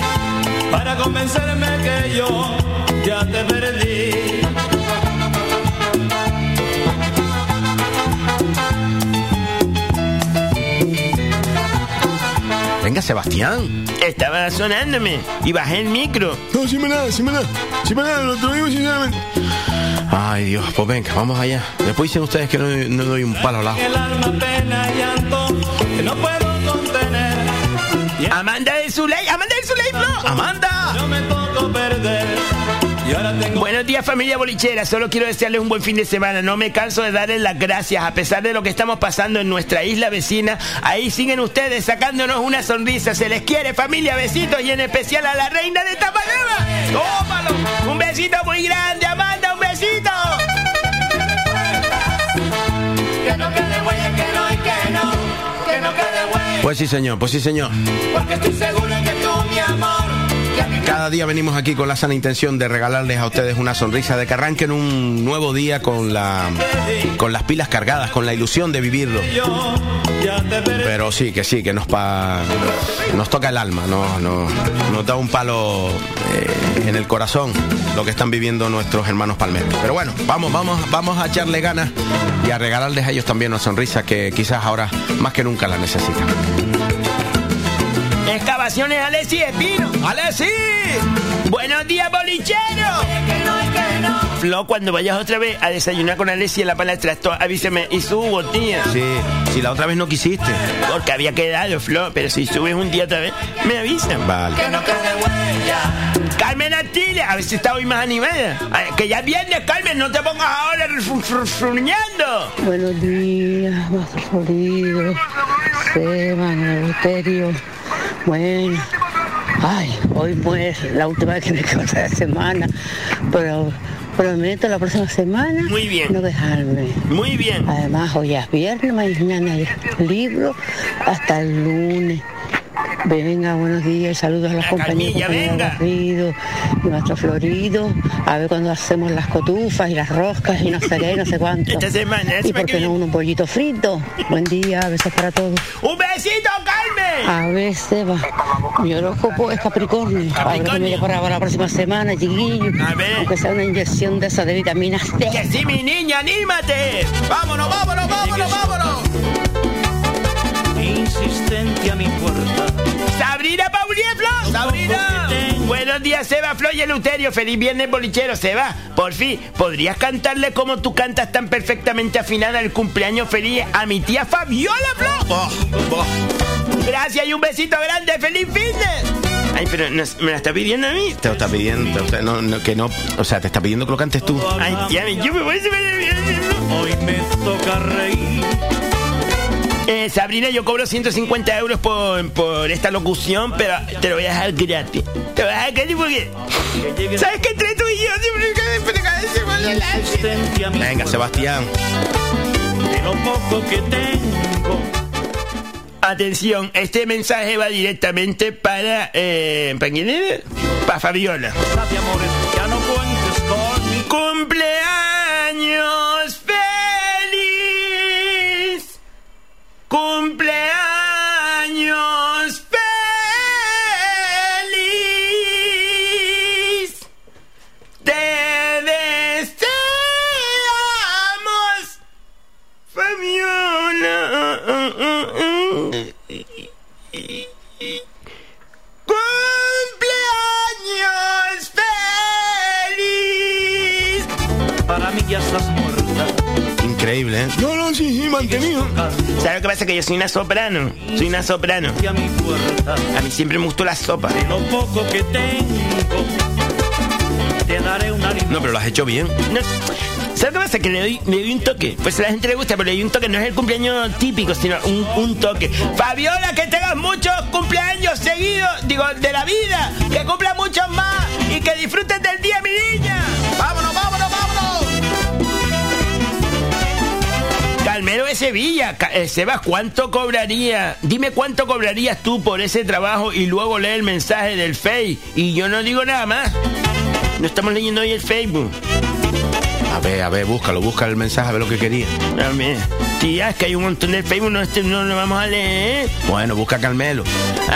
para convencerme que yo ya te perdí. Venga, Sebastián. Estaba sonándome y bajé el micro. No, sí me nada, sí me nada. Sí me nada, lo te lo digo sinceramente. Ay, Dios, pues venga, vamos allá. Después dicen ustedes que no, no doy un palo al lado. El alma, pena y llanto que no puedo contener. Amanda de Zuley, Amanda de Zuley, Flo. Amanda. Yo me tocó perder. Tengo Buenos días familia bolichera, solo quiero desearles un buen fin de semana, no me canso de darles las gracias a pesar de lo que estamos pasando en nuestra isla vecina, ahí siguen ustedes sacándonos una sonrisa, se les quiere familia, besitos y en especial a la reina de Tapanema. ¡Tómalo! Un besito muy grande, Amanda, un besito. Que no quede huella, que no, y que no, que no quede huella. Pues sí, señor, pues sí, señor. Porque estoy seguro Cada día venimos aquí con la sana intención de regalarles a ustedes una sonrisa, de que arranquen un nuevo día con, la, con las pilas cargadas, con la ilusión de vivirlo. Pero sí, que sí, que nos, pa- nos toca el alma, no, no, nos da un palo eh, en el corazón lo que están viviendo nuestros hermanos palmeros. Pero bueno, vamos, vamos, vamos a echarle ganas y a regalarles a ellos también una sonrisa que quizás ahora más que nunca la necesitan. Excavaciones Alessi Espino. ¡Alessi! ¡Buenos días, bolichero! que no, y que no. Flo, cuando vayas otra vez a desayunar con Alessi en la palestra, esto, avíseme y subo, tía. Sí, si la otra vez no quisiste. Porque había quedado, Flo, pero si subes un día otra vez, me avisan. Vale. Que no quede huella. Carmen Atile, a ver si está hoy más animada. Que ya es viernes, Carmen, no te pongas ahora fruñando. Buenos días, Maestro Florido, Esteban, Euterio. Bueno, ay, hoy pues la última vez que me quedo esta semana, pero prometo la próxima semana Muy bien. no dejarme. Muy bien. Además, hoy es viernes, mañana es libro, hasta el lunes. Venga, buenos días, saludos a los La compañeros. Garrido nuestro Florido, a ver cuando hacemos las cotufas y las roscas y no sé qué, no sé cuánto. Esta semana, la y por qué no viene. unos pollitos fritos. Buen día, besos para todos. ¡Un besito, Carmen! A ver, Seba, mi horóscopo es Capricornio. A ver Capricornio. me depara para la próxima semana, chiquillo. A ver. Aunque sea una inyección de esa de vitamina C. Que sí, mi niña, anímate. Vámonos, vámonos, vámonos, vámonos. Insistente a mi puerta. Sabrina Paulier, Flo. Sabrina. Buenos días, Seba, Flo y Eleuterio. Feliz viernes, bolichero, Seba. Por fin, ¿podrías cantarle como tú cantas tan perfectamente afinada el cumpleaños feliz a mi tía Fabiola, Flo? Oh, oh. Gracias y un besito grande. ¡Feliz fitness! Ay, pero no- me la está pidiendo a mí. Te lo está pidiendo, o sea, no, no, que no, o sea, te está pidiendo que lo cantes tú. Ay, tía, yo me voy a Hoy me toca reír. Eh, Sabrina, yo cobro 150 euros por, por esta locución, pero te lo voy a dejar gratis. Te lo voy a dejar gratis porque... ¿Sabes que entre tú y yo siempre mi Venga, Sebastián. de lo poco que tengo. Atención, este mensaje va directamente para... Eh, ¿Para quién era? Para Fabiola. ¡Cumpleaños Increíble, ¿eh? No, no, sí, sí, mantenido. ¿Sabes lo que pasa? Que yo soy una soprano. Soy una soprano. A mí siempre me gustó la sopa. De lo poco que tengo. Te daré una No, pero lo has hecho bien. No, ¿Sabes qué pasa? Que le doy, le doy un toque. Pues a la gente le gusta, pero le doy un toque. No es el cumpleaños típico, sino un, un toque. Fabiola, que tengas muchos cumpleaños seguidos, digo, de la vida. Que cumpla muchos más y que disfrutes del día, mi niña. ¡Vámonos, vámonos, vámonos! Calmero de Sevilla. Eh, Sebas, ¿cuánto cobraría? Dime cuánto cobrarías tú por ese trabajo y luego lee el mensaje del Face. Y yo no digo nada más. No estamos leyendo hoy el Facebook. A ver, a ver, búscalo, busca el mensaje, a ver lo que quería. A ver, tía, es que hay un montón de Facebook, no, este, no lo vamos a leer. Bueno, busca a Carmelo.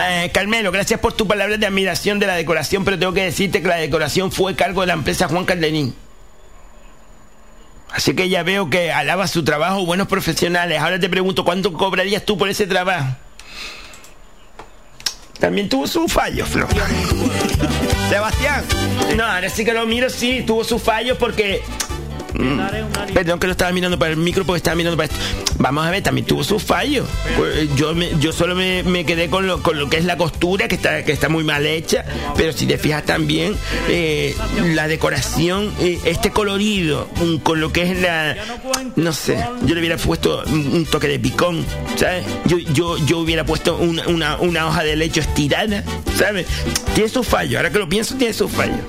Eh, Carmelo, gracias por tus palabras de admiración de la decoración, pero tengo que decirte que la decoración fue cargo de la empresa Juan Calderín. Así que ya veo que alaba su trabajo, buenos profesionales. Ahora te pregunto, ¿cuánto cobrarías tú por ese trabajo? También tuvo su fallo, Flor. Sebastián. No, ahora sí que lo miro, sí, tuvo sus fallos porque... Mm, Perdón que lo estaba mirando para el micro porque estaba mirando para esto. Vamos a ver, también tuvo sus fallos. Pues, Yo, me- yo solo me, me quedé con lo, con lo que es la costura, que está, que está muy mal hecha. Pero si te fijas también, eh, la decoración, eh, este colorido, con lo que es la. No sé, yo le hubiera puesto un, un toque de picón, ¿sabes? Yo, yo, yo hubiera puesto una, una, una hoja de lecho estirada, ¿sabes? Tiene sus fallos, ahora que lo pienso, tiene sus fallos.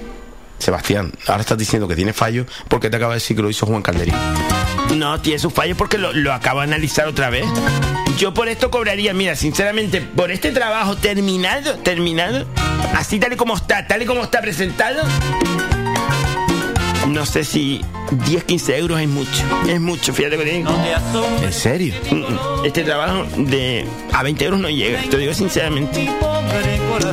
Sebastián, ahora estás diciendo que tiene fallo porque te acaba de decir que lo hizo Juan Calderín. No, tiene sus fallos porque lo, lo acabo de analizar otra vez. Yo por esto cobraría, mira, sinceramente, por este trabajo terminado, terminado, así tal y como está, tal y como está presentado, no sé si 10, 15 euros es mucho. Es mucho, fíjate que te digo. ¿En serio? Mm, mm. Este trabajo de a 20 euros no llega, te lo digo sinceramente.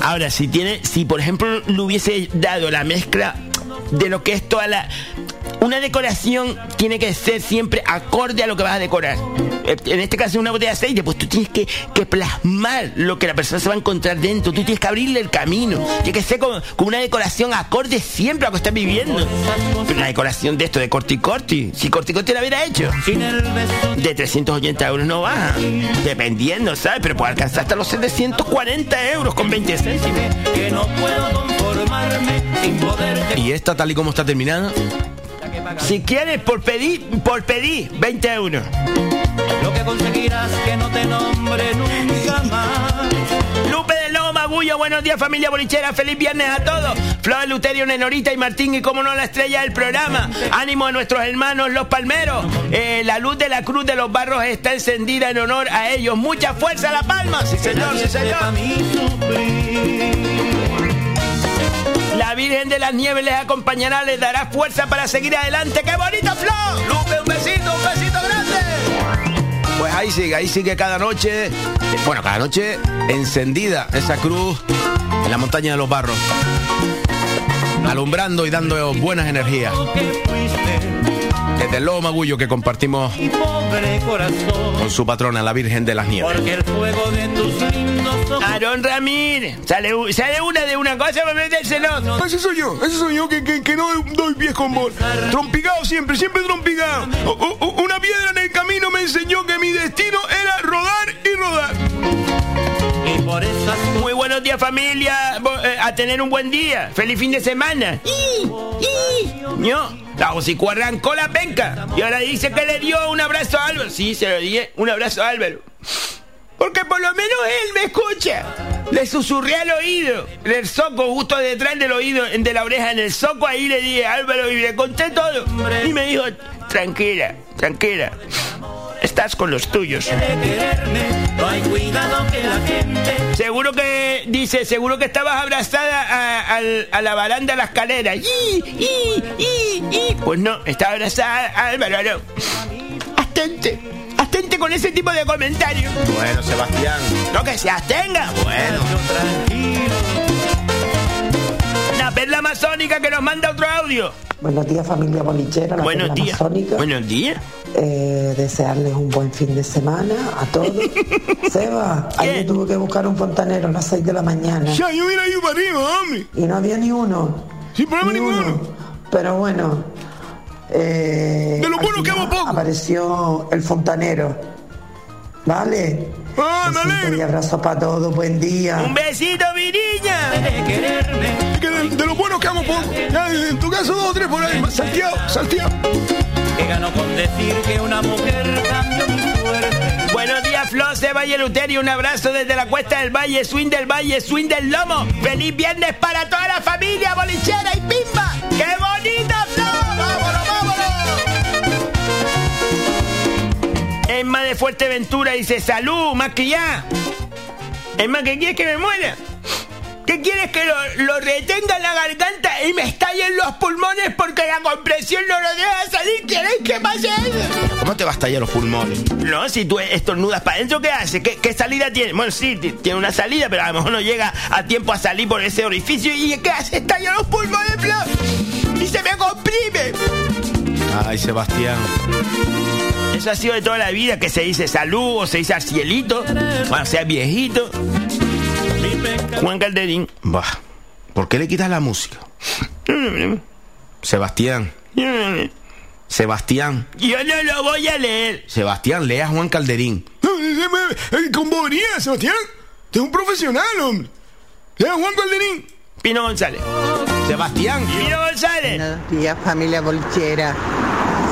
Ahora, si tiene, si por ejemplo le hubiese dado la mezcla de lo que es toda la. Una decoración tiene que ser siempre acorde a lo que vas a decorar. Eh, En este caso, una botella de aceite, pues tú tienes que, que plasmar lo que la persona se va a encontrar dentro. Tú tienes que abrirle el camino. Tiene que ser con, con una decoración acorde siempre a lo que estás viviendo. Pero una decoración de esto, de corti corti. Si corti corti la hubiera hecho, de 380 euros no baja. Dependiendo, ¿sabes? Pero puede alcanzar hasta los 740 euros con 20 céntimos. Que no puedo conformarme sin poder ¿Y esta tal y como está terminada? Si quieres, por pedir, por pedir, 20 euros. Lo que conseguirás que no te nombre nunca más. Lupe del Lobo Magullo, buenos días familia bolichera, feliz viernes a todos. Flor Luterio, Nenorita y Martín y como no la estrella del programa. Ánimo a nuestros hermanos los palmeros. Eh, la luz de la cruz de los barros está encendida en honor a ellos. Mucha fuerza a la palma. Sí señor, sí señor. La Virgen de las Nieves les acompañará, les dará fuerza para seguir adelante. ¡Qué bonito, Flor! Lupe, un besito, un besito grande. Pues ahí sigue, ahí sigue cada noche. eh, Bueno, cada noche encendida esa cruz en la montaña de los barros. Alumbrando y dando buenas energías. Desde el Lobo Magullo que compartimos con su patrona, la Virgen de las Nieves. Aarón Ramírez, sale, una de una cosa para metérselo. Ese soy yo, ese soy yo que, que, que no doy pies con bol. Trompigado siempre, siempre trompigado. O- o- o- una piedra en el camino me enseñó que mi destino era rodar y rodar. Y por esas Muy buenos días familia, eh, a tener un buen día, feliz fin de semana. ¡Y! ¡Y! No, la hocico arrancó la penca y ahora dice que le dio un abrazo a Álvaro. Sí, se lo dije, un abrazo a Álvaro. Porque por lo menos él me escucha. Le susurré al oído, en el soco, justo detrás del oído, de la oreja, en el soco, ahí le dije, Álvaro, y le conté todo. Y me dijo, tranquila, tranquila, estás con los tuyos. Seguro que, dice, seguro que estabas abrazada a, a la baranda de la escalera. ¡Y, y, y, y! Pues no, estaba abrazada a Álvaro, no. Astente, con ese tipo de comentarios. Bueno, Sebastián. No que se abstenga. Bueno. La perla amazónica que nos manda otro audio. Buenos días familia bolichera, la Buenos días. Amazónica. Buenos días. Eh, desearles un buen fin de semana a todos. Seba, ayer tuve que buscar un fontanero a las 6 de la mañana Ya, yo hubiera ido para arriba, hombre. y no había ni uno. Sin problema Ni ninguno. uno. Pero bueno. Eh, De lo bueno que hago poco. Apareció el fontanero. ¿Vale? Ah, me alegro. y abrazos para todos. Buen día. Un besito, mi niña. de quererme. Que de, de lo bueno que hago poco. Ya, en tu caso dos o tres por ahí. Salteado, salteado. que gano con decir que una mujer cambió mi suerte. Buenos días, Flo, Seba y Eleuterio. Un abrazo desde la cuesta del Valle, Swing del Valle, Swing del Lomo. ¡Feliz viernes para toda la familia bolichera y pimba! ¡Qué bonita, Emma de Fuerteventura dice, salud, más que ya. Emma, ¿qué quieres que me muera? ¿Qué quieres que lo, lo retenga en la garganta y me estallen los pulmones porque la compresión no lo deja salir? ¿Quieres que pase eso? ¿Cómo te va a estallar los pulmones? No, si tú estornudas para adentro, ¿qué hace? ¿Qué, qué salida tiene? Bueno, sí, ti- tiene una salida, pero a lo mejor no llega a tiempo a salir por ese orificio. ¿Y qué hace? Estalla los pulmones, Flo. Y se me comprime. Ay, Sebastián. Eso ha sido de toda la vida, que se dice salud o se dice al cielito, cuando sea viejito. Juan Calderín. Bah, ¿por qué le quitas la música? Sebastián. Sebastián. Yo no lo voy a leer. Sebastián, lea a Juan Calderín. ¿Con Sebastián? Usted es un profesional, hombre. Lea Juan Calderín. Pino González. Sebastián. Pino González. Buenos días, familia bolchera.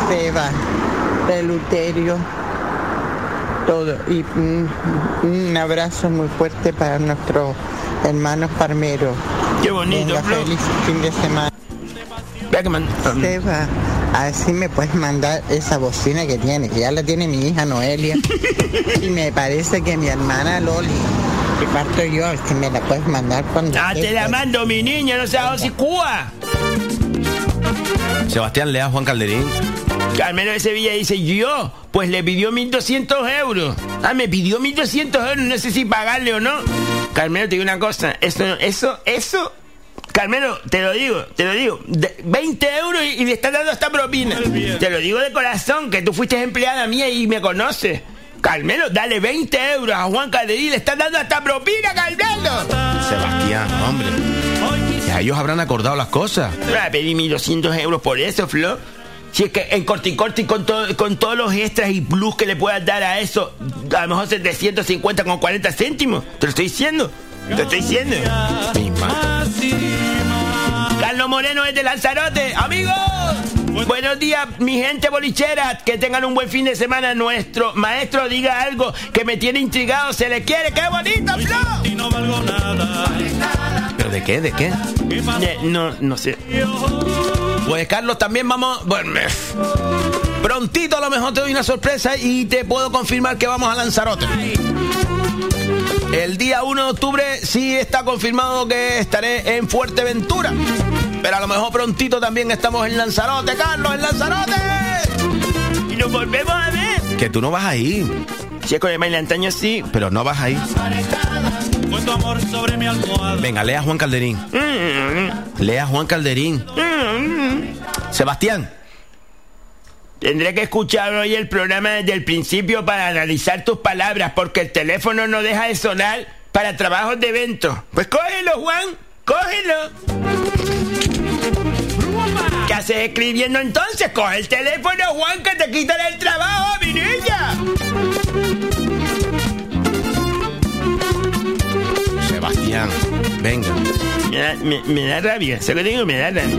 Seba, Peluterio, todo. Y mm, un abrazo muy fuerte para nuestros hermanos Parmero. Qué bonito, Venga, feliz fin de semana. Seba, a ver si me puedes mandar esa bocina que tiene, que ya la tiene mi hija Noelia. y me parece que mi hermana Loli, yo, si me la puedes mandar cuando Ah, te la mando, mi niña, no seas Cuba. Sebastián, lea Juan Calderín. Carmelo de Sevilla dice, yo, pues le pidió 1200 euros. Ah, me pidió 1200 euros, no sé si pagarle o no. Carmelo, te digo una cosa, eso, eso, eso, Carmelo, te lo digo, te lo digo, de- 20 euros y, y le estás dando esta propina. Te lo digo de corazón, que tú fuiste empleada mía y me conoces. Carmelo, dale 20 euros a Juan Calderí, le estás dando esta propina, Carmelo. Sebastián, hombre. Ya ellos habrán acordado las cosas. Voy a pedir 1200 euros por eso, Flo. Si es que en Corti Corti con, todo- con todos los extras y plus que le puedas dar a eso, a lo mejor 750 con 40 céntimos. Te lo estoy diciendo. Te lo estoy diciendo. Carlos Moreno es de Lanzarote. Amigos. Buenos días, mi gente bolichera. Que tengan un buen fin de semana. Nuestro maestro diga algo que me tiene intrigado. Se le quiere. ¡Qué bonito, Flo! no valgo nada. ¿Pero de qué? ¿De qué? Eh, no, no sé. Pues Carlos, también vamos. Bueno, prontito a lo mejor te doy una sorpresa y te puedo confirmar que vamos a Lanzarote. El día 1 de octubre sí está confirmado que estaré en Fuerteventura. Pero a lo mejor prontito también estamos en Lanzarote, Carlos, en Lanzarote. Y nos volvemos a ver. Que tú no vas a ir. Si es con el antaño sí. Pero no vas a ir. Fue tu amor sobre mi almohada. Venga, lea a Juan Calderín. Lea a Juan Calderín. Sebastián. Tendré que escuchar hoy el programa desde el principio para analizar tus palabras, porque el teléfono no deja de sonar para trabajos de evento. Pues cógelo, Juan, cógelo. ¿Qué haces escribiendo entonces? Coge el teléfono, Juan, que te quitan el trabajo, mi niña. Sebastián, venga. Me da, me- me da rabia, se lo digo, me da rabia.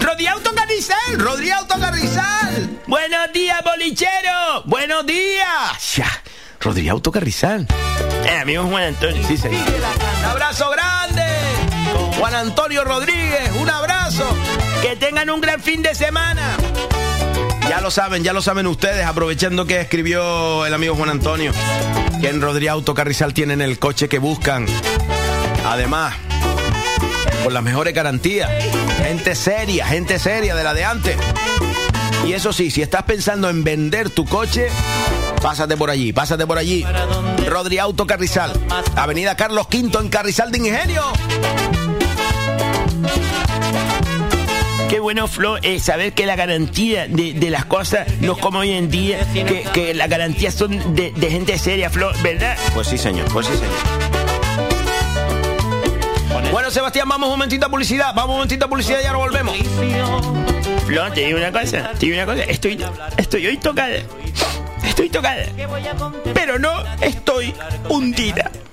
¡Rodri Autocarrizal! ¡Rodri Autocarrizal! ¡Buenos días, bolichero! ¡Buenos días! Ya, Rodríguez Autocarrizal. Eh, amigo Juan Antonio. Sí, señor. Un abrazo grande. Juan Antonio Rodríguez, un abrazo. Que tengan un gran fin de semana. Ya lo saben, ya lo saben ustedes, aprovechando que escribió el amigo Juan Antonio, que en Rodríguez Autocarrizal tienen el coche que buscan. Además, con las mejores garantías. Gente seria, gente seria de la de antes. Y eso sí, si estás pensando en vender tu coche, pásate por allí, pásate por allí. Rodri Auto Carrizal, Avenida Carlos V en Carrizal de Ingenio. Qué bueno, Flo, saber que la garantía de, de las cosas no es como hoy en día, que, que las garantías son de, de gente seria, Flo, ¿verdad? Pues sí, señor, pues sí, señor. Bueno, Sebastián, vamos un momentito a publicidad, vamos un momentito a publicidad y ahora volvemos. Flo, te digo una cosa, te digo una cosa, estoy, estoy hoy tocada, estoy tocada, pero no estoy hundida.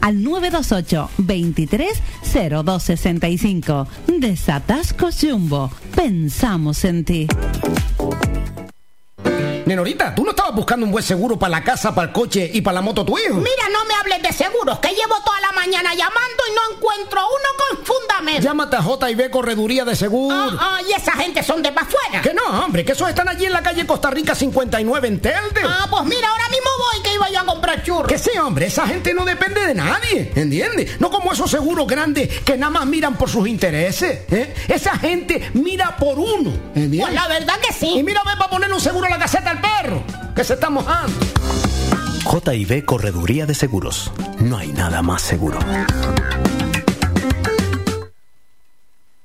al 928 23 0265. Desatascos Jumbo. Pensamos en ti. Nenorita, ¿tú no estabas buscando un buen seguro para la casa, para el coche y para la moto tu hijo? Mira, no me hables de seguros, que llevo toda la mañana llamando y no encuentro uno con fundamento. Llámate a J&B Correduría de Seguro. Ah, ah, y esa gente son de pa' afuera. Que no, hombre, que esos están allí en la calle Costa Rica 59 en Telde. Ah, pues mira, ahora mismo voy que iba yo a comprar churros. Que sí, hombre, esa gente no depende de nadie, ¿entiendes? No como esos seguros grandes que nada más miran por sus intereses, ¿eh? Esa gente mira por uno, ¿entiendes? Pues la verdad que sí. Y mira, ve para poner un seguro a la caseta perro, que se está mojando. J&B Correduría de Seguros. No hay nada más seguro.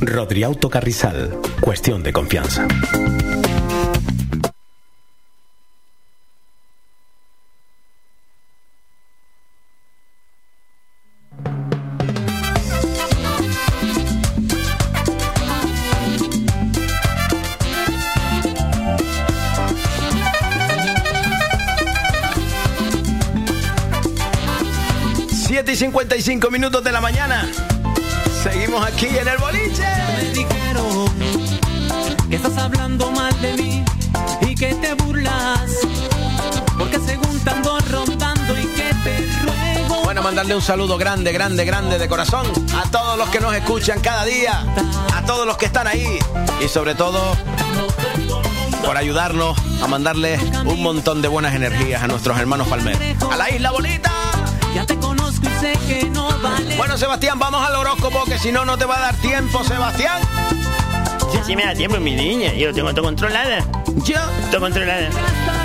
Rodriauto Carrizal, cuestión de confianza. Siete y cincuenta y cinco minutos de la mañana. Seguimos aquí en el boliche. Me dijeron que estás hablando mal de mí y que te burlas. Porque según te ando rondando y que te ruego. Bueno, mandarle un saludo grande, grande, grande de corazón a todos los que nos escuchan cada día, a todos los que están ahí y sobre todo por ayudarnos a mandarle un montón de buenas energías a nuestros hermanos Palmer. A la isla bonita. Sé que no vale. Bueno, Sebastián, vamos al horóscopo, que si no, no te va a dar tiempo, Sebastián. Sí, sí me da tiempo, mi niña. Yo tengo todo controlada. ¿Yo? Todo controlada.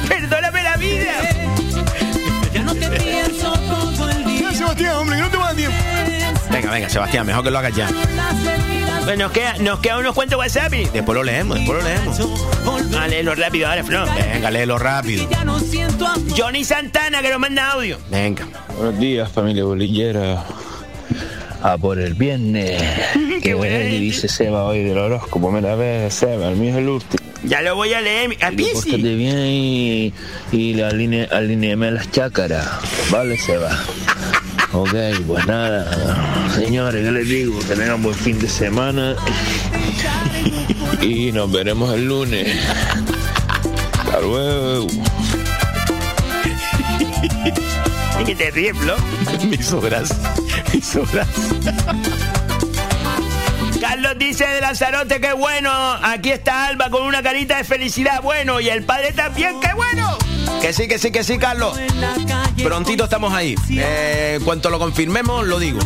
Perdóname la vida. Ya no te pienso todo el día. Sebastián, hombre, no te va a dar tiempo. Venga, venga, Sebastián, mejor que lo hagas ya. Pues nos queda, nos queda unos cuantos WhatsApp. Después lo leemos, después lo leemos. A leerlo rápido ahora, Flo. Venga, léelo rápido. Johnny Santana que nos manda audio. Venga. Buenos días, familia bolillera. A por el viernes. que bueno. dice Seba hoy del horóscopo. Me la ves, Seba, el mío es el último. Ya lo voy a leer. A pórtate bien y, y la aline, alineame las chácaras. Vale, Seba. Ok, pues nada. Señores, ¿qué les digo? Que tengan buen fin de semana. Y nos veremos el lunes. Hasta luego. ¿Y que te ríes, Flo? Gracia. Me hizo gracia. Carlos dice de Lanzarote, qué bueno. Aquí está Alba con una carita de felicidad. Bueno, y el padre también, qué bueno. Que sí, que sí, que sí, Carlos. Prontito estamos ahí. Eh, cuanto lo confirmemos, lo digo.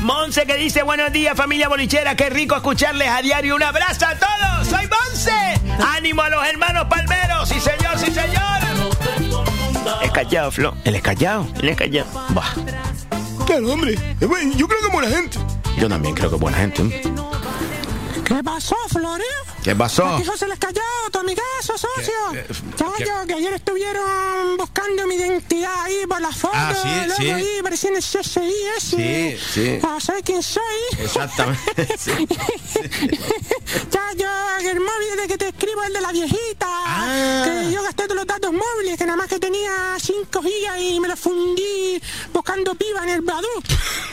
Monse que dice buenos días familia bolichera, qué rico escucharles a diario. Un abrazo a todos, soy Monse. Ánimo a los hermanos palmeros, sí señor, sí señor. Es callado, Flo. ¿El es callado? Él es callado. Bah, Claro, hombre. Bueno, Yo creo que es buena gente. yo también creo que es buena gente. ¿eh? ¿Qué pasó, Florio? ¿Qué pasó? Aquí José les cayó, tu amigazo, socio. ¿Qué- qué- Chayo, que ayer estuvieron buscando mi identidad ahí por la foto. Ah, sí, luego sí. ahí parecía en el CSI ese. Sí, sí. Para saber quién soy. Exactamente. sí. Chayo, el móvil de que te escribo es el de la viejita. Ah. Que yo gasté todos los datos móviles, que nada más que tenía 5 gigas y me los fundí buscando piba en el Badu.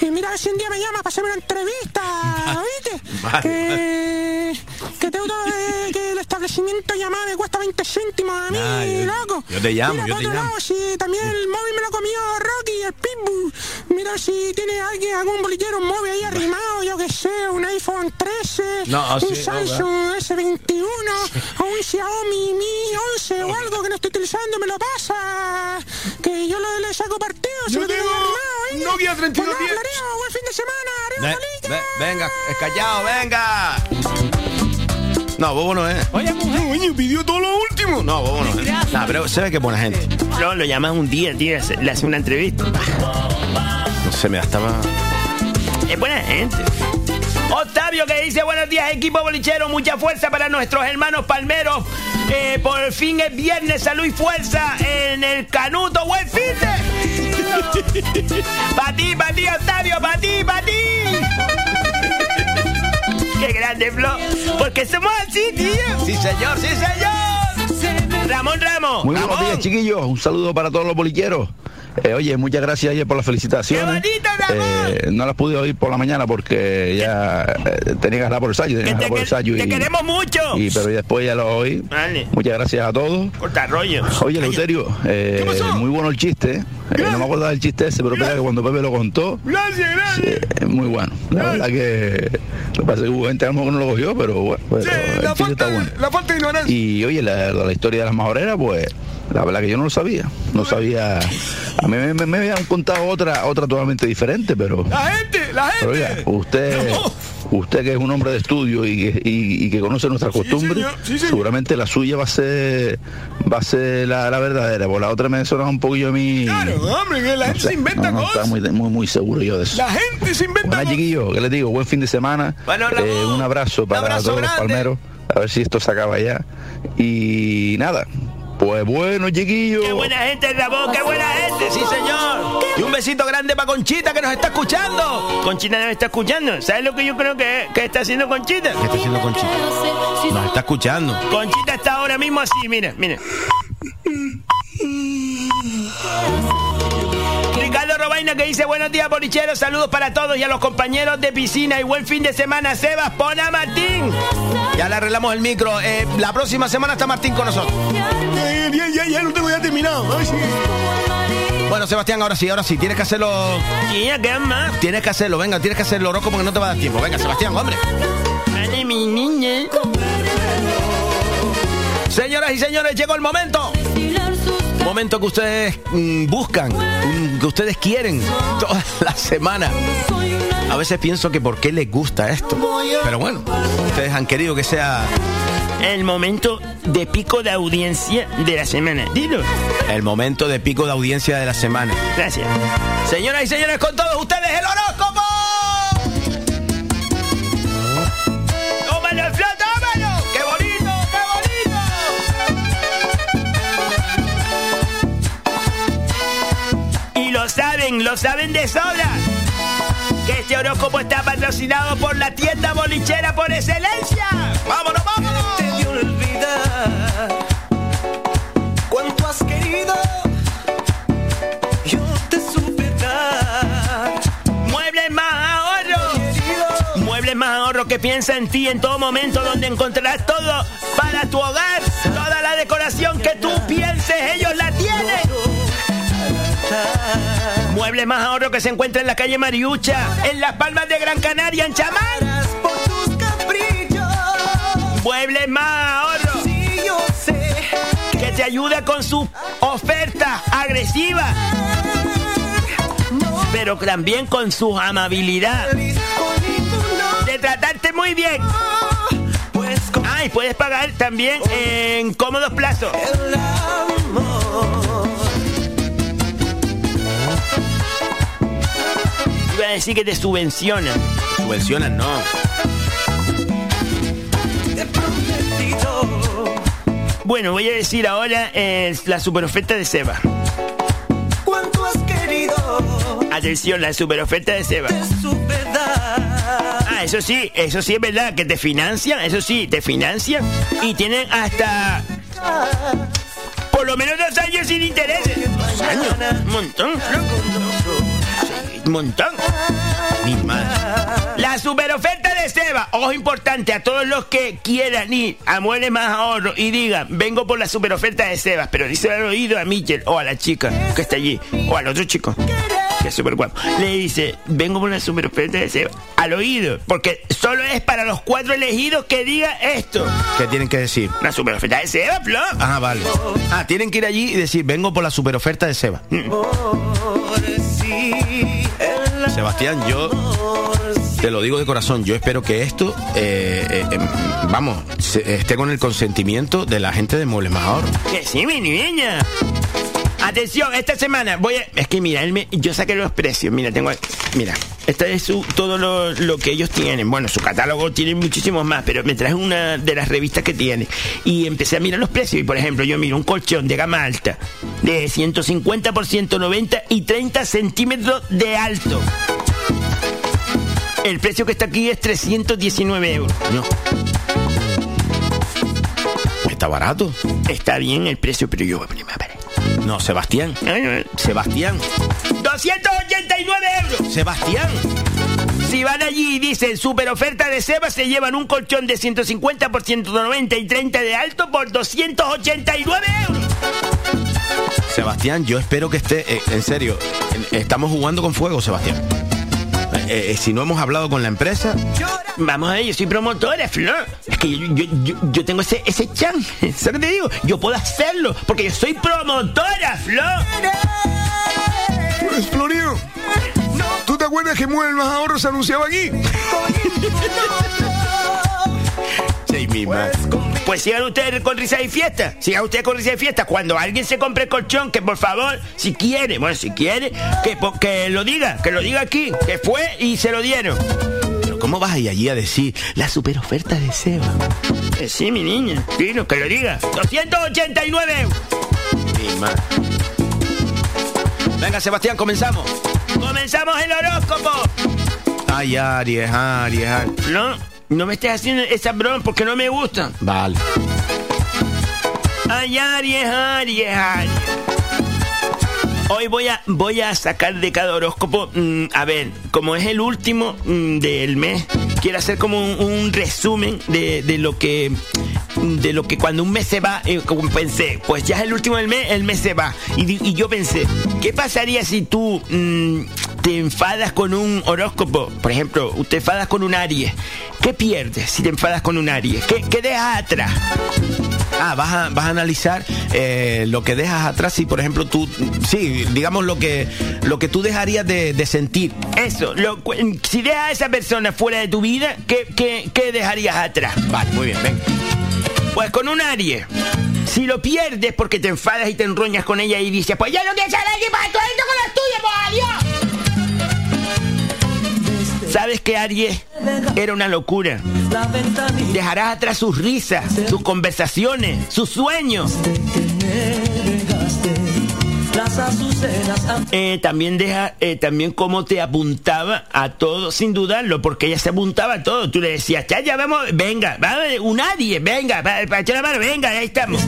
Y mira a ver si un día me llama para hacer una entrevista, ¿oíste? Vale, que, que tengo todo, eh, que el establecimiento llamado me cuesta 20 céntimos a mí, Ah, yo- loco. yo te llamo, Mira, yo te llamo. lado, si también el móvil me lo comió Rocky, el Pitbull. Mira si tiene alguien, algún bolillero un móvil ahí arrimado, yo que sé, un iPhone 13, No, un sí, no, Samsung S21, o un Xiaomi Mi 11 o algo que no estoy utilizando, me lo pasa. Que yo lo, le saco partido, si Yo lo tengo arrimado, Pues 3210. nada, Florio, buen fin de semana, arriba Ve- ve- venga, es callado, venga. No, bobo no es. Oye, mujer. Coño, pidió todo lo último. No, bobo no es. Nah, pero se ve que es buena gente. Flo lo llamas un día, tío, le hace una entrevista. No sé, me estaba. Es buena gente. Octavio que dice buenos días equipo bolichero, mucha fuerza para nuestros hermanos palmeros. Eh, por fin es viernes, salud y fuerza en el canuto, buen fin de... Pa' ti, pa' ti, Octavio, pa' ti, pa' ti. Qué grande, Flo. Porque somos así, tío. Sí, señor, sí, señor. Ramón Ramos. Muy buenos días, chiquillos. Un saludo para todos los bolicheros. Eh, oye, muchas gracias ayer por las felicitaciones. Eh, no las pude oír por la mañana porque ya eh, tenía que hablar por el ensayo, tenía que por el ensayo. Te y- queremos mucho. y, pero después ya lo oí. Vale. Muchas gracias a todos. Corta rollo. Oye, Leuterio, eh, muy bueno el chiste. No me acordaba del chiste ese, pero que cuando Pepe lo contó, Gracias, gracias. muy bueno. La verdad que lo que pasa es que hubo gente a lo mejor que no lo cogió, pero bueno, pero el La chiste está falta, bueno. la falta de ignorancia. Y oye, la, la historia de las majoreras, pues la verdad que yo no lo sabía. No sabía. A mí me, me- me habían contado otra otra totalmente diferente, pero. La gente, la gente. Pero oiga, usted, usted que es un hombre de estudio y que, y- y que conoce nuestras costumbres, sí, seguramente la suya va a ser va a ser la, la verdadera. Por la otra me suena un poquillo a mí. Claro, hombre, que la no gente sé, se inventa no, no cosas. está muy, muy, muy seguro yo de eso. La gente se inventa Bueno, chiquillos, ¿qué les digo? Buen fin de semana. Bueno, Ramón, Eh, un abrazo para abrazo todos los palmeros. A ver si esto se acaba ya. Y nada. Pues bueno, chiquillos. Qué buena gente, Ramón, qué buena gente, sí señor. Y un besito grande para Conchita que nos está escuchando. Conchita nos está escuchando. ¿Sabes lo que yo creo que, que está haciendo Conchita? ¿Qué está haciendo Conchita? Nos está escuchando. Conchita está ahora mismo así, mira, mira. Ricardo Robaina que dice buenos días, bolicheros. Saludos para todos y a los compañeros de piscina y buen fin de semana, Sebas. Pon a Martín. Ya le arreglamos el micro. Eh, la próxima semana está Martín con nosotros. Eh, ya, ya, ya lo tengo ya terminado. Ay, sí. Bueno, Sebastián, ahora sí, ahora sí. Tienes que hacerlo. Ya más. Tienes que hacerlo, venga, tienes que hacerlo, Rocco, porque no te va a dar tiempo. Venga, Sebastián, hombre. Vale, mi niña. Señoras y señores, llegó el momento. Momento que ustedes mm, buscan, mm, que ustedes quieren toda la semana. A veces pienso que por qué les gusta esto. Pero bueno, ustedes han querido que sea El momento de pico de audiencia de la semana. Dilo. el momento de pico de audiencia de la semana. Gracias. Señoras y señores, con todos ustedes el horóscopo. Lo saben, lo saben de sobra. Que este horóscopo está patrocinado por la tienda bolichera por excelencia. ¡Vámonos, vámonos! Te olvidar cuánto has querido. Yo te supe dar. Muebles más ahorro. Muebles más ahorro que piensa en ti en todo momento donde encontrarás todo para tu hogar. Toda la decoración que tú pienses, ellos la tienen. Muebles más ahorro que se encuentra en la calle Mariucha, en Las Palmas de Gran Canaria, en Chamán. Muebles más ahorro que te ayuda con su oferta agresiva, pero también con su amabilidad. De tratarte muy bien. Pues Ah, y puedes pagar también en cómodos plazos. Iba a decir que te subvencionan. Subvencionan, no. Bueno, voy a decir ahora eh, la super oferta de Seba. cuánto has querido. Atención, la super oferta de Seba. Ah, eso sí, eso sí es verdad, que te financian, eso sí, te financian y tienen hasta por lo menos dos años sin intereses. Dos años, un montón, montón. Mi madre. La super oferta de Seba, ojo importante, a todos los que quieran ir a Muebles Más Ahorro y digan, vengo por la super oferta de Seba, pero dice al oído a Mitchell o a la chica que está allí, o al otro chico, que es súper guapo, le dice, vengo por la super oferta de Seba, al oído, porque solo es para los cuatro elegidos que diga esto. ¿Qué tienen que decir? La super oferta de Seba, Flo. Ah, vale. Ah, tienen que ir allí y decir, vengo por la super oferta de Seba. Por sí, el Sebastián, yo te lo digo de corazón, yo espero que esto, eh, eh, eh, vamos, esté con el consentimiento de la gente de Muebles Ahorro. Que sí, mi niña. Atención, esta semana voy a... Es que mira, él me- yo saqué los precios. Mira, tengo... Mira, esta es su, todo lo, lo que ellos tienen. Bueno, su catálogo tiene muchísimos más, pero me traje una de las revistas que tiene. Y empecé a mirar los precios. Y por ejemplo, yo miro un colchón de gama alta de 150 por 190 y 30 centímetros de alto. El precio que está aquí es 319 euros. No. Está barato. Está bien el precio, pero yo voy No, Sebastián. Sebastián. 289 euros. Sebastián. Si van allí y dicen super oferta de Seba, se llevan un colchón de 150 por 190 y 30 de alto por 289 euros. Sebastián, yo espero que esté, eh, en serio, estamos jugando con fuego, Sebastián. Eh, eh, si no hemos hablado con la empresa, Vamos a ello, soy promotora, Flor. Es que yo, yo, yo, yo tengo ese, ese chan. ¿Sabes qué te digo? Yo puedo hacerlo, porque yo soy promotora, Flor. Pues, Florio, ¿tú te acuerdas que Muebles Más Ahorro se anunciaba aquí? sí. Pues sigan ustedes con risa y fiesta. Sigan ustedes con risa y fiesta. Cuando alguien se compre el colchón, que por favor, si quiere, bueno, si quiere, que, lo diga, que lo diga aquí, que fue y se lo dieron. Pero ¿cómo vas a ir allí a decir la super oferta de Seba? Eh, sí, mi niña, Dino, que lo diga. 289 euros. Venga, Sebastián, comenzamos. Comenzamos el horóscopo. Ay, Aries, Aries, Aries. No, no me estés haciendo esa broma porque no me gusta. Vale. Ay, Aries, Aries, Aries. Hoy voy a, voy a sacar de cada horóscopo, mm, a ver, como es el último mm, del mes, quiero hacer como un, un resumen de, de lo que de lo que cuando un mes se va, eh, pensé, pues ya es el último del mes, el mes se va. Y, yo pensé, ¿qué pasaría si tú mm, te enfadas con un horóscopo? Por ejemplo, te enfadas con un Aries. ¿Qué pierdes si te enfadas con un Aries? ¿Qué, qué dejas atrás? Ah, vas a, vas a analizar eh, lo que dejas atrás y, por ejemplo, tú, sí, digamos lo que, lo que tú dejarías de, de sentir. Eso, lo si dejas a esa persona fuera de tu vida, ¿qué, qué, qué dejarías atrás? Vale, muy bien, venga. Pues con un Aries. Si lo pierdes porque te enfadas y te enroñas con ella y dices, pues ya no quieres saber que para esto con los tuyos, pues adiós. ¿Sabes que Aries era una locura? Dejarás atrás sus risas, sus conversaciones, sus sueños. Las azucenas han Eh, también deja, eh, también cómo te apuntaba a todo, sin dudarlo, porque ella se apuntaba a todo. Tú le decías, ya, ya vamos, venga, va, un nadie, venga, para pa echar la mano, venga, ahí estamos.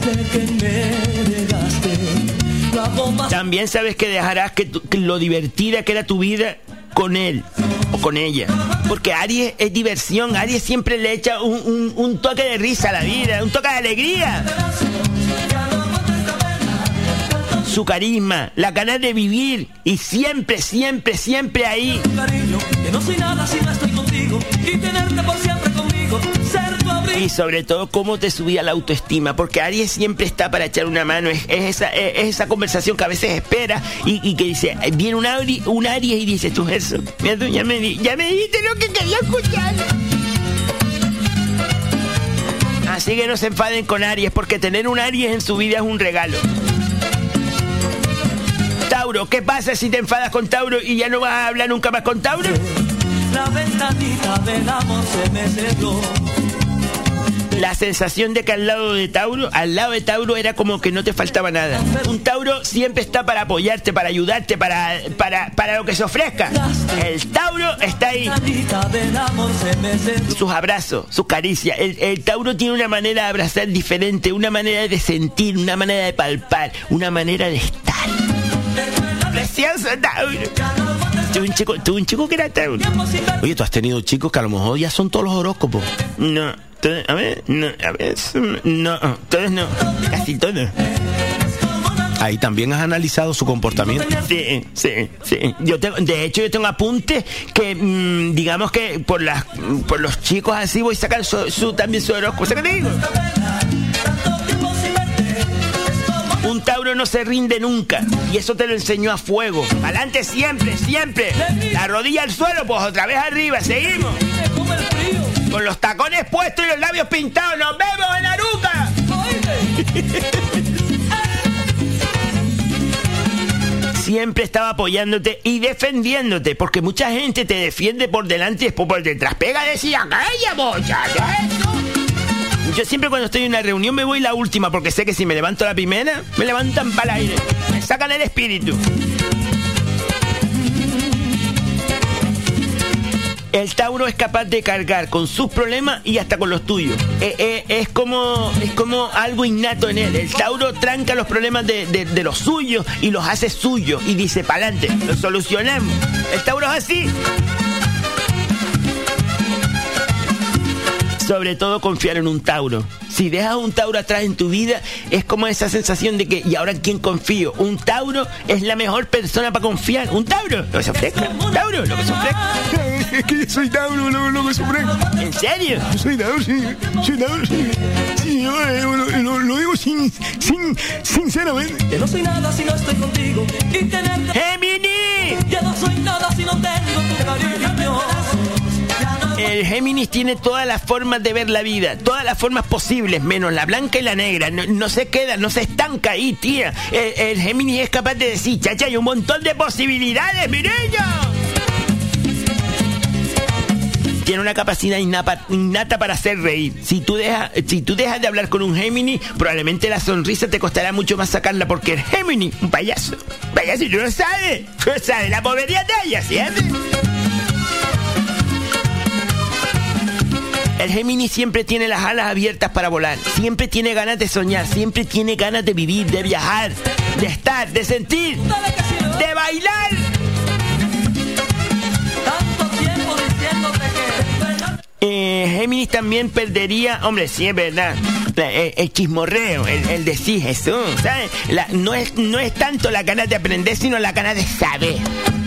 También sabes que dejarás que, tu- que lo divertida que era tu vida con él o con ella. Porque Aries es diversión, Aries siempre le echa un, un- un toque de risa a la vida, un toque de alegría. Su carisma, la ganas de vivir y siempre, siempre, siempre ahí. y sobre todo cómo te subía la autoestima, porque Aries siempre está para echar una mano, es, es esa, es, es esa conversación que a veces espera y, y que dice, viene un, Aries, un Aries y dice, tú eso, mira tú, ya me, di- ya me dijiste lo que quería escuchar. Así que no se enfaden con Aries, porque tener un Aries en su vida es un regalo. Tauro, ¿qué pasa si te enfadas con Tauro y ya no vas a hablar nunca más con Tauro? La ventanita del amor se me cerró. La sensación de que al lado de Tauro, al lado de Tauro era como que no te faltaba nada. Un Tauro siempre está para apoyarte, para ayudarte, para, para, para lo que se ofrezca. El Tauro está ahí. Sus abrazos, sus caricias. El, el Tauro tiene una manera de abrazar diferente, una manera de sentir, una manera de palpar, una manera de estar. Precioso Tauro. Tuve un chico, tuve un chico que era Tauro. Oye, tú has tenido chicos que a lo mejor ya son todos los horóscopos. No, a ver, no, a ver, no, todos no, casi todos. Ahí también has analizado su comportamiento. Sí, sí, sí. Yo tengo, de hecho, yo tengo apuntes que, mm, digamos que por las, por los chicos así voy a sacar su, su- también su horóscopo. ¿Sabes qué te digo? Un Tauro no se rinde nunca. Y eso te lo enseñó a fuego. Adelante siempre, siempre. La rodilla al suelo, pues otra vez arriba. Seguimos. Con los tacones puestos y los labios pintados. ¡Nos vemos en la nuca! Siempre estaba apoyándote y defendiéndote, porque mucha gente te defiende por delante y después por detrás. Pega, decía, calla, bocha, Yo siempre cuando estoy en una reunión me voy la última, porque sé que si me levanto la primera, me levantan para el aire. Me sacan el espíritu. El Tauro es capaz de cargar con sus problemas y hasta con los tuyos. Eh, eh, es, como, es como algo innato en él. El Tauro tranca los problemas de, de- de los suyos y los hace suyos y dice, para adelante, lo solucionamos. El Tauro es así. Sobre todo confiar en un Tauro. Si dejas un Tauro atrás en tu vida, es como esa sensación de que, ¿y ahora en quién confío? Un Tauro es la mejor persona para confiar. Un Tauro, lo que se ofrezca. Tauro, lo que se ofrezca. Es que yo soy Tauro, lo, lo que sufre. ¿En serio? Yo soy Tauro, sí. Soy Tauro, sí. Sí, yo eh, lo, lo- lo digo sin, sin, sinceramente. Que no soy nada si no estoy contigo y tenerte. ¡Gemini! Ya no soy nada si no tengo tu cariño. El Géminis tiene todas las formas de ver la vida, todas las formas posibles, menos la blanca y la negra. No, se queda, no se estanca ahí, tía. El, el Géminis es capaz de decir, chacha, hay un montón de posibilidades, mi. Tiene una capacidad innata, para hacer reír. Si tú, dejas, si tú dejas de hablar con un Géminis, probablemente la sonrisa te costará mucho más sacarla porque el Géminis, un payaso. Payaso, y tú no sabes. Tú sabes la bobería de ella, ¿siempre? El Géminis siempre tiene las alas abiertas para volar, siempre tiene ganas de soñar, siempre tiene ganas de vivir, de viajar, de estar, de sentir, de bailar. Eh, Géminis también perdería, hombre, sí es verdad, la- eh, el, chismorreo, el, el decir Jesús, ¿sabes? La- no, es, no es tanto la ganas de aprender, sino la ganas de saber.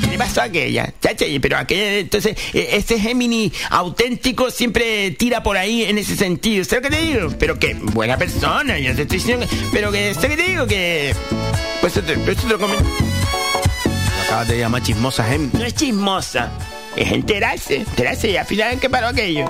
¿Qué le pasó a aquella? Chacha, y- pero aquella, entonces, eh, ese Géminis auténtico siempre tira por ahí en ese sentido. ¿Sabes lo que te digo? Pero que buena persona, yo te estoy diciendo, que- pero que, ¿sabes qué te digo? Que, pues eso te, eso te lo comento. Lo acabas de llamar chismosa, Géminis. No es chismosa, es enterarse, enterarse y al final, ¿en qué paró aquello?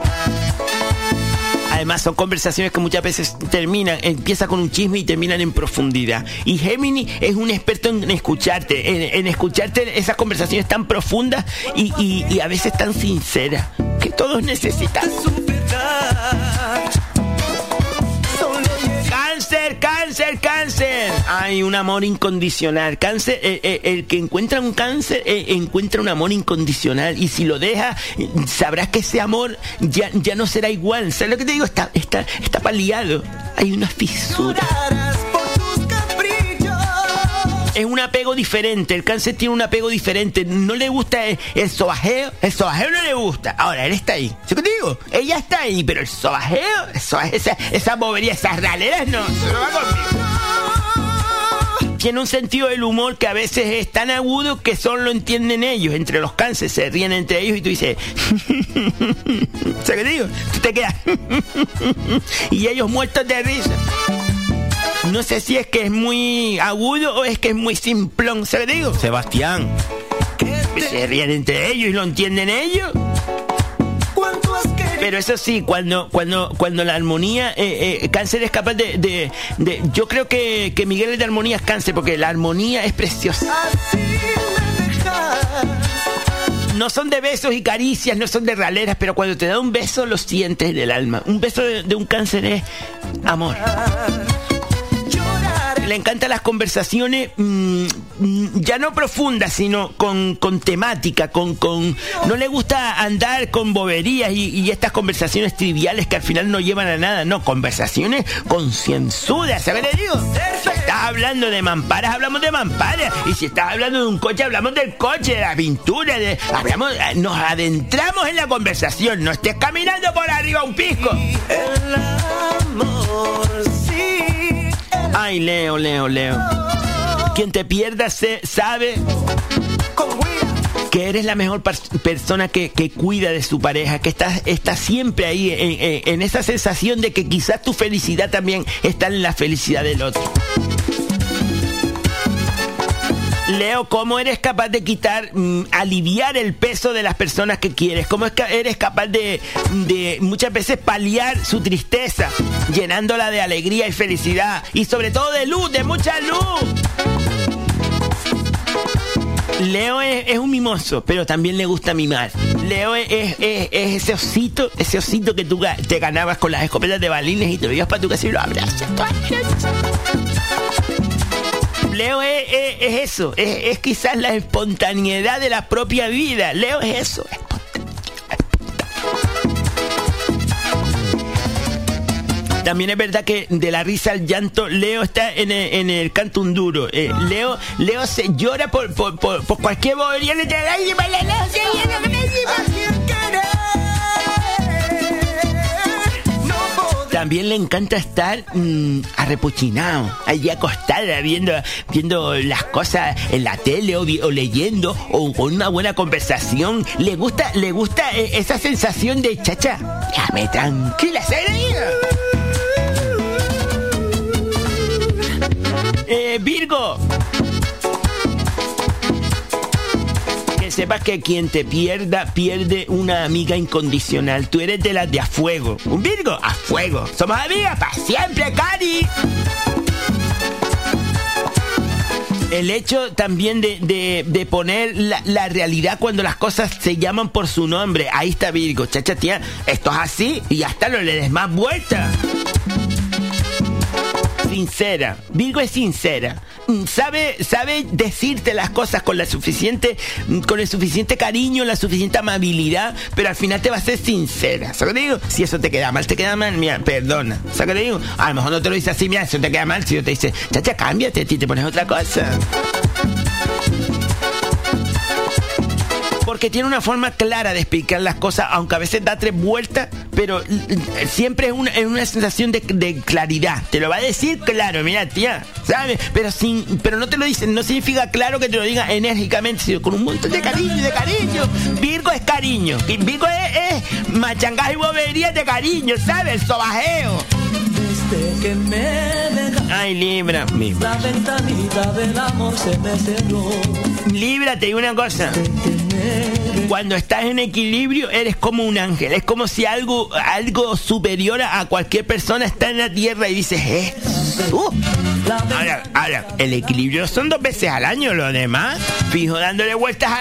Además son conversaciones que muchas veces terminan, empieza con un chisme y terminan en profundidad. Y Gemini es un experto en escucharte, en, escucharte esas conversaciones tan profundas y, y- y a veces tan sinceras que todos necesitamos. Cáncer, cáncer, cáncer. Hay un amor incondicional. Cáncer, eh, eh, el que encuentra un cáncer eh, encuentra un amor incondicional. Y si lo deja, sabrás que ese amor ya, ya no será igual. ¿Sabes lo que te digo? Está, está, está paliado. Hay una fisura. Es un apego diferente. El cáncer tiene un apego diferente. No le gusta el, el sobajeo. El sobajeo no le gusta. Ahora, él está ahí. ¿Sí que te digo? Ella está ahí, pero el sobajeo, esa, bobería, esas raleras, no. Tiene un sentido del humor que a veces es tan agudo que solo lo entienden ellos. Entre los cánceres se ríen entre ellos y tú dices. ¿Sabes qué te digo? Tú te quedas. y ellos muertos de risa. No sé si es que es muy agudo o es que es muy simplón, ¿sabes qué digo? Sebastián. Se ríen entre ellos y lo entienden ellos. Pero eso sí, cuando, cuando, cuando la armonía, eh, eh, cáncer es capaz de, de- de- yo creo que, que Miguel es de armonía es cáncer, porque la armonía es preciosa. No son de besos y caricias, no son de raleras, pero cuando te da un beso lo sientes en el alma. Un beso de, de un cáncer es amor. Le encantan las conversaciones mm, ya no profundas, sino con, con temática, con, con... No le gusta andar con boberías y, estas conversaciones triviales que al final no llevan a nada. No, conversaciones concienzudas, ¿sabes qué digo? Si estás hablando de mamparas, hablamos de mamparas. Y si estás hablando de un coche, hablamos del coche, de la pintura, de... Hablamos, eh, nos adentramos en la conversación. No estés caminando por arriba un pisco. Ay, Leo, Leo, Leo. Quien te pierda se sabe que eres la mejor persona que, que cuida de su pareja, que está siempre ahí en- en esa sensación de que quizás tu felicidad también está en la felicidad del otro. Leo, ¿cómo eres capaz de quitar, mm, aliviar el peso de las personas que quieres? ¿Cómo eres capaz de, de muchas veces paliar su tristeza, llenándola de alegría y felicidad? Y sobre todo de luz, de mucha luz. Leo es, un mimoso, pero también le gusta mimar. Leo es, es- es- es ese osito, ese osito que tú te ganabas con las escopetas de balines y te ibas para tu casa y lo abrazas. Leo es, es- es eso, es, quizás la espontaneidad de la propia vida. Leo es eso. También es verdad que de la risa al llanto, Leo está en el, canto un duro. Eh, Leo, Leo se llora por, por, por, por cualquier bobería. También le encanta estar mm, arrepochinado, allí acostada, viendo, viendo las cosas en la tele o, leyendo o con una buena conversación. Le gusta, le gusta eh, esa sensación de chacha. Déjame tranquila, ¿sabes? Eh, Virgo. Sepas que quien te pierda, pierde una amiga incondicional. Tú eres de las de a fuego. Un Virgo, a fuego. Somos amigas para siempre, Cari. El hecho también de, de- poner la, realidad cuando las cosas se llaman por su nombre. Ahí está Virgo, chacha tía. Esto es así y hasta no le des más vuelta sincera. Virgo es sincera. mm, sabe, sabe decirte las cosas con la suficiente, mm, con el suficiente cariño, la suficiente amabilidad, pero al final te va a ser sincera. ¿Sabes qué digo? Si eso te queda mal, te queda mal, mira, perdona. ¿Sabes qué digo? A lo mejor no te lo dice así, mira, eso te queda mal. Si yo te dice, chacha, cámbiate, ti te pones otra cosa. Porque tiene una forma clara de explicar las cosas, aunque a veces da tres vueltas, pero mm, siempre es una, es una sensación de, de claridad. Te lo va a decir claro, mira, tía, ¿sabes? Pero sin, pero no te lo dice, no significa claro que te lo diga enérgicamente, sino con un montón de cariño, de cariño. Virgo es cariño. Virgo es, es machangaje y bobería de cariño, ¿sabes? El sobajeo. Desde que me dejaste, Ay, Libra. La ventanita del amor se me cerró. Libra, te digo una cosa. Cuando estás en equilibrio, eres como un ángel. Es como si algo, algo superior a cualquier persona está en la tierra y dices, eh. uh". Ahora, ahora, el equilibrio son dos veces al año, lo demás, fijo, dándole vueltas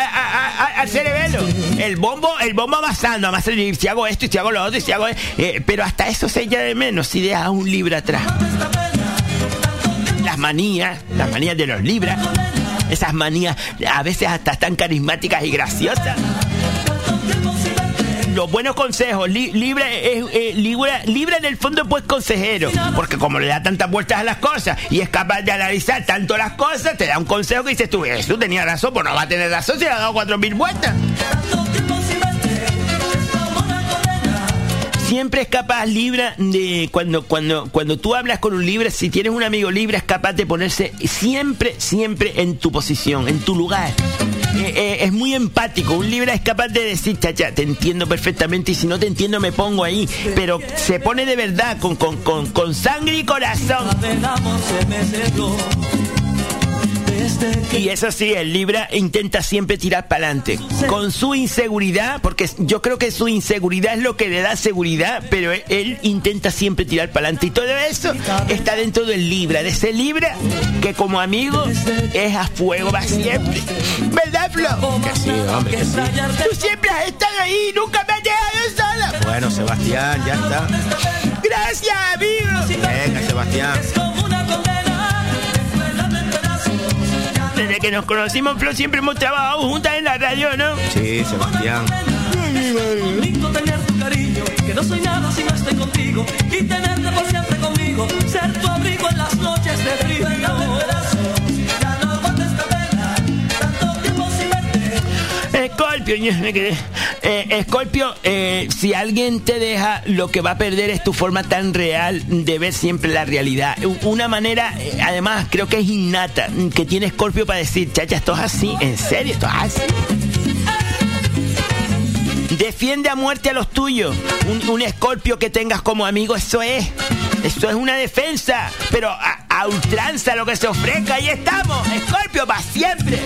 al cerebelo. El bombo, el bombo amasando, amasando, y si hago esto, y si hago lo otro, y si hago. eh, pero hasta eso se echa de menos si dejas un libra atrás. Las manías, las manías de los libras. Esas manías a veces hasta tan carismáticas y graciosas. Los buenos consejos, Li- Libra es eh, Libra, Libra en el fondo pues consejero, porque como le da tantas vueltas a las cosas y es capaz de analizar tanto las cosas, te da un consejo que dices tú, eso tenía razón, pues no va a tener razón si le ha dado cuatro mil vueltas. Siempre es capaz Libra de cuando cuando cuando tú hablas con un Libra, si tienes un amigo Libra es capaz de ponerse siempre siempre en tu posición, en tu lugar. Eh, eh, es muy empático. Un Libra es capaz de decir, chacha, te entiendo perfectamente y si no te entiendo me pongo ahí. Pero se pone de verdad con, con, con, con sangre y corazón. Y eso sí, el Libra intenta siempre tirar para adelante. Con su inseguridad, porque yo creo que su inseguridad es lo que le da seguridad, pero él, él intenta siempre tirar para adelante. Y todo eso está dentro del Libra, de ese Libra que como amigo es a fuego, va siempre. ¿Verdad, Flo? Que sí, hombre, que sí. Tú siempre has estado ahí, nunca me has dejado sola. Bueno, Sebastián, ya está. Gracias, amigo. Venga, Sebastián. Desde que nos conocimos, Flo, siempre hemos trabajado juntas en la radio, ¿no? Sí, Sebastián. bonito tener tu cariño, que no soy nada si no estoy contigo y tenerte por siempre conmigo, ser tu abrigo en las noches de frío. Quedé. Eh, Escorpio, eh, si alguien te deja, lo que va a perder es tu forma tan real de ver siempre la realidad. Una manera, eh, además, creo que es innata, mm, que tiene Escorpio para decir, chacha, esto es así, en serio, esto es así. Defiende a muerte a los tuyos. Un, un que tengas como amigo, eso es. Eso es una defensa. Pero a, a ultranza lo que se ofrezca, ahí estamos. Escorpio para siempre.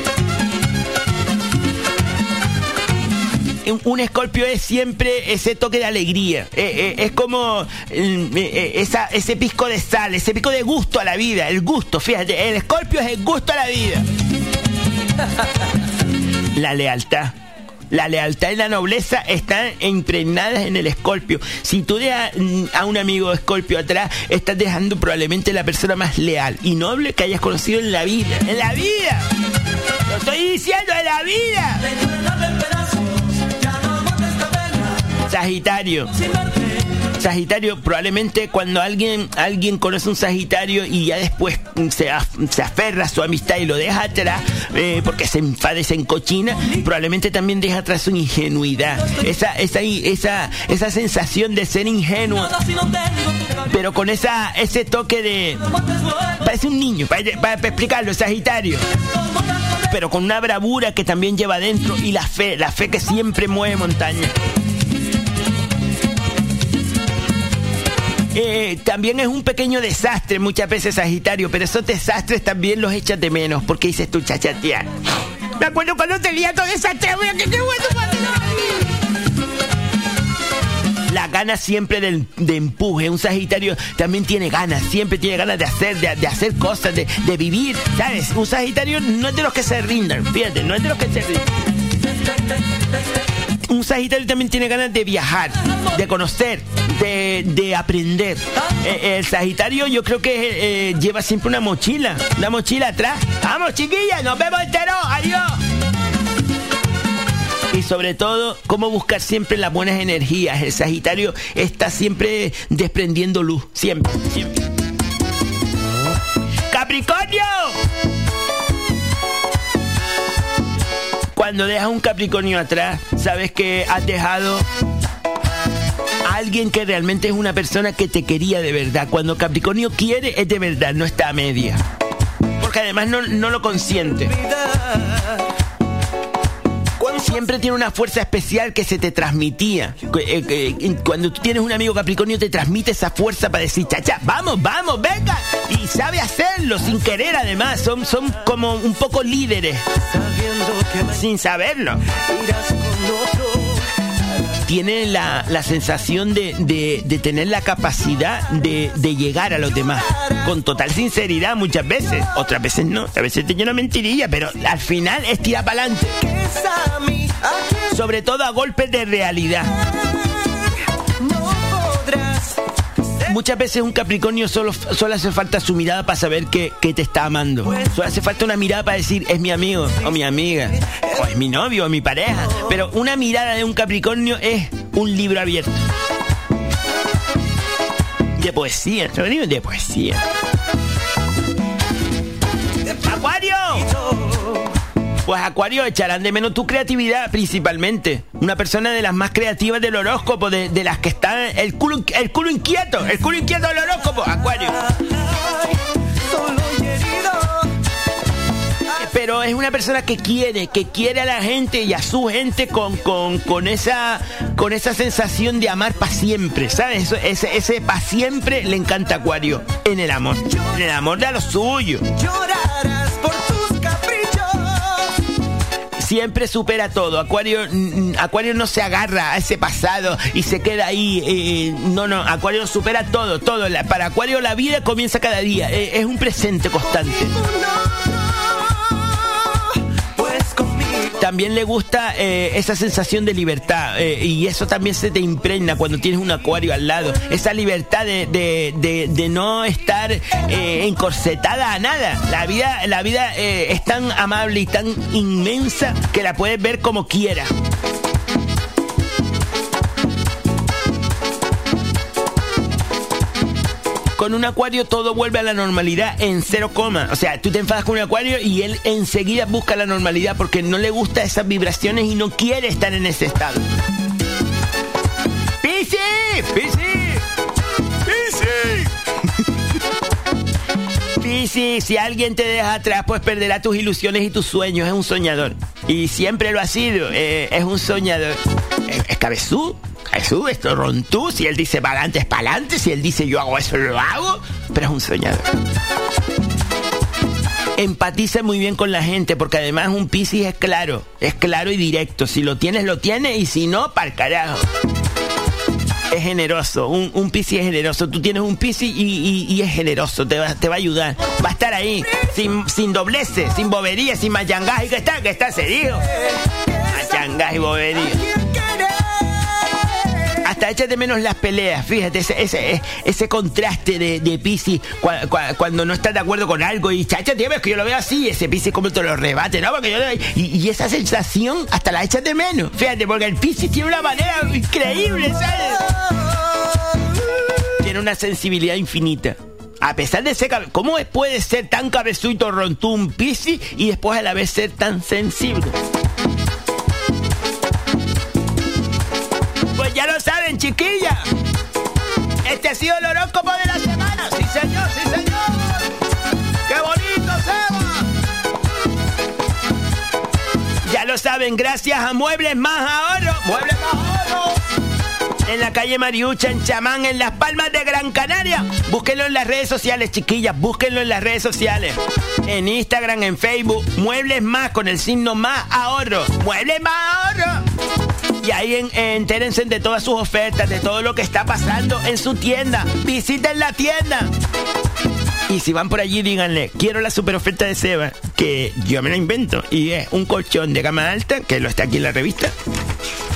Un- escorpio es siempre ese toque de alegría. Eh, eh, es como mm, eh, esa, ese pisco de sal, ese pico de gusto a la vida. El gusto, fíjate, el escorpio es el gusto a la vida. La lealtad. La lealtad y la nobleza están impregnadas en el escorpio. Si tú dejas mm, a un amigo escorpio atrás, estás dejando probablemente la persona más leal y noble que hayas conocido en la vida. ¡En la vida! ¡Lo estoy diciendo en la vida! Sagitario. Sagitario, probablemente cuando alguien, alguien conoce un Sagitario y ya después se, se aferra a su amistad y lo deja atrás eh, porque se enfada y se encochina, probablemente también deja atrás su ingenuidad. Esa, esa, esa, esa sensación de ser ingenuo, pero con esa, ese toque de. Parece un niño, para, para explicarlo, Sagitario pero con una bravura que también lleva adentro y la fe, la fe que siempre mueve montaña. Eh, también es un pequeño desastre muchas veces Sagitario, pero esos desastres también los echas de menos porque dices tú chachatea. Me acuerdo cuando tenía todo desastre, mira que qué bueno la gana siempre de, de empuje. Un Sagitario también tiene ganas, siempre tiene ganas de hacer, de, de hacer cosas, de, de vivir, ¿sabes? Un Sagitario no es de los que se rindan, fíjate, no es de los que se rindan. Un Sagitario también tiene ganas de viajar, de conocer, de, de aprender. Eh, el Sagitario yo creo que eh, lleva siempre una mochila, una mochila atrás. Vamos, chiquillas, nos vemos entero, adiós. Y sobre todo, cómo buscar siempre las buenas energías. El Sagitario está siempre desprendiendo luz, siempre. ¡Capricornio! Cuando dejas un Capricornio atrás, sabes que has dejado a alguien que realmente es una persona que te quería de verdad. Cuando Capricornio quiere, es de verdad, no está a media. Porque además no, no lo consiente. Siempre tiene una fuerza especial que se te transmitía. Eh, Cuando tú tienes un amigo Capricornio, te transmite esa fuerza para decir, chacha, vamos, vamos, venga. Y sabe hacerlo sin querer, además. Son, son como un poco líderes. Sin saberlo. Tiene la, la sensación de, de- de tener la capacidad de, de llegar a los demás. Con total sinceridad muchas veces. Otras veces no. A veces te llena mentirilla, pero al final es tirar para adelante. Sobre todo a golpes de realidad. Muchas veces un Capricornio solo, solo hace falta su mirada para saber que, que te está amando. Solo hace falta una mirada para decir es mi amigo o mi amiga. O es mi novio o mi pareja. Pero una mirada de un Capricornio es un libro abierto. De poesía, de poesía. ¡Acuario! Pues Acuario echarán de menos tu creatividad principalmente. Una persona de las más creativas del horóscopo, de, de las que está el culo, el culo inquieto, el culo inquieto del horóscopo, Acuario. Pero es una persona que quiere, que quiere a la gente y a su gente con, con, con esa, con esa sensación de amar para siempre, ¿sabes? Eso- ese, ese para siempre le encanta Acuario en el amor, en el amor de a lo suyo. Siempre supera todo. Acuario, mm, Acuario no se agarra a ese pasado y se queda ahí. eh, no, no. Acuario supera todo, todo. Para Acuario la vida comienza cada día. Eh, es un presente constante. También le gusta eh, esa sensación de libertad eh, y eso también se te impregna cuando tienes un acuario al lado. Esa libertad de, de- de- no estar eh, encorsetada a nada. La vida, la vida es tan amable y tan inmensa que la puedes ver como quieras. Con un acuario todo vuelve a la normalidad en cero coma. O sea, tú te enfadas con un acuario y él enseguida busca la normalidad porque no le gusta esas vibraciones y no quiere estar en ese estado. ¡Pisi! ¡Pisi! ¡Pisi! Pisi, si alguien te deja atrás, pues perderá tus ilusiones y tus sueños. Es un soñador. Y siempre lo ha sido. eh, es un soñador. Es, es cabezú. Cabezú, es rontú. Si él dice para adelante, es para adelante. Si él dice yo hago eso, lo hago. Pero es un soñador. Empatiza muy bien con la gente porque además un Piscis es claro, es claro y directo. Si lo tienes, lo tienes y si no, para carajo. Es generoso, un, un Piscis es generoso. Tú tienes un Piscis y, y- y es generoso, te va, te va a ayudar. Va a estar ahí, sin, sin dobleces, sin boberías, sin mayangaje. ¿Qué está? ¿Qué está, serio? Mayangaje y bobería. Échate de menos las peleas, fíjate, ese, ese, ese contraste de, de cua- cuando no estás de acuerdo con algo y chacha, tío, es que yo lo veo así, ese Piscis como te lo rebate, ¿no? Porque yo y, esa sensación hasta la echas de menos, fíjate, porque el Piscis tiene una manera increíble, ¿sabes? Tiene una sensibilidad infinita. A pesar de ser ¿cómo puede ser tan cabezuito rontú un Piscis y después a la vez ser tan sensible? Chiquilla. Este ha sido el horóscopo de la semana. Sí, señor, sí, señor. ¡Qué bonito, Seba! Ya lo saben, gracias a Muebles Más Ahorro. Muebles Más Ahorro. En la calle Mariucha, en Chamán, en Las Palmas de Gran Canaria. Búsquenlo en las redes sociales, chiquillas. Búsquenlo en las redes sociales. En Instagram, en Facebook. Muebles Más con el signo Más Ahorro. Muebles Más Ahorro. Y ahí en, entérense de todas sus ofertas, de todo lo que está pasando en su tienda. Visiten la tienda. Y si van por allí, díganle, quiero la super oferta de Seba, que yo me la invento. Y es un colchón de gama alta, que lo está aquí en la revista.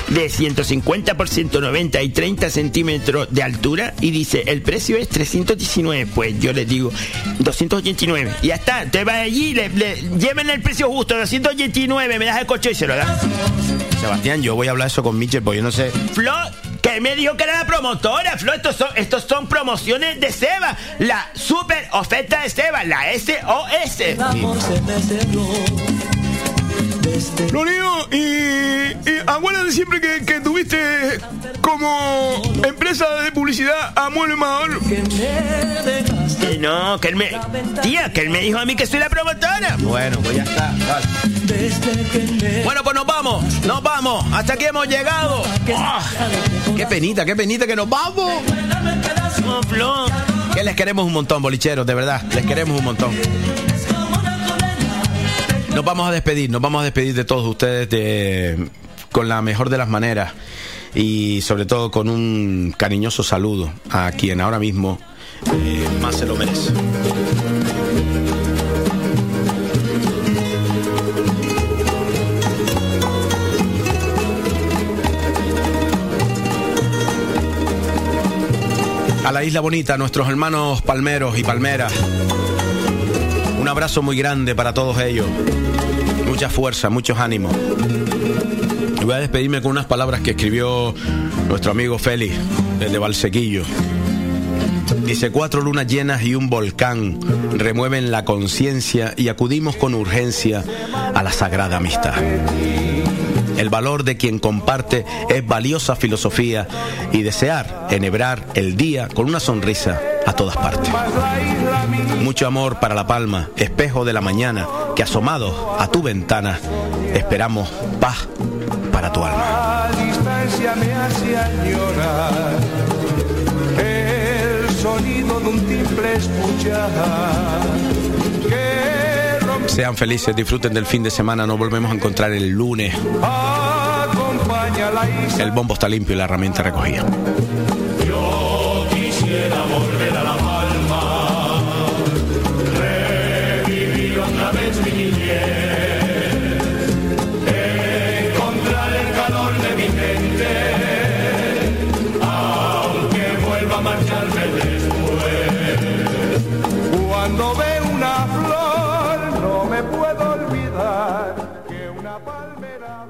De 150 por 190 y 30 centímetros de altura y dice, el precio es 319. Pues yo les digo, 289. Y ya está, te vas allí, le, le- lleven el precio justo, 289, me das el coche y se lo das. Sebastián, yo voy a hablar eso con Michel, porque yo no sé. Flo, que me dijo que era la promotora, Flo, estos son, estos son promociones de Seba, la super oferta de Seba, la SOS. Lorio, y, y acuérdate siempre que, tuviste como empresa de publicidad a Mueble Mahor. Que no, que él me. Tía, que él me dijo a mí que soy la promotora. Bueno, pues ya está. Bueno, pues nos vamos, nos vamos. Hasta aquí hemos llegado. Ah, qué penita, qué penita que nos vamos. Que les queremos un montón, bolicheros, de verdad. Les queremos un montón. Nos vamos a despedir, nos vamos a despedir de todos ustedes de, con la mejor de las maneras y sobre todo con un cariñoso saludo a quien ahora mismo eh, más se lo merece. A la isla bonita, nuestros hermanos palmeros y palmeras. Un abrazo muy grande para todos ellos. Mucha fuerza, muchos ánimos. Voy a despedirme con unas palabras que escribió nuestro amigo Félix, desde Valsequillo. Dice, cuatro lunas llenas y un volcán remueven la conciencia y acudimos con urgencia a la sagrada amistad. El valor de quien comparte es valiosa filosofía y desear enhebrar el día con una sonrisa a todas partes. Mucho amor para La Palma, espejo de la mañana, que asomados a tu ventana esperamos paz para tu alma. El sonido de un timbre Sean felices, disfruten del fin de semana, nos volvemos a encontrar el lunes. El bombo está limpio y la herramienta recogida. Cuando veo una flor, no me puedo olvidar que una palmera.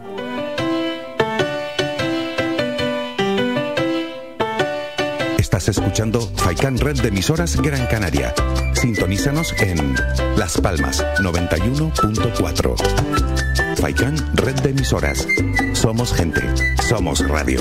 Estás escuchando Faikan Red de emisoras Gran Canaria. Sintonízanos en Las Palmas 91.4. Faikan Red de emisoras. Somos gente. Somos radio.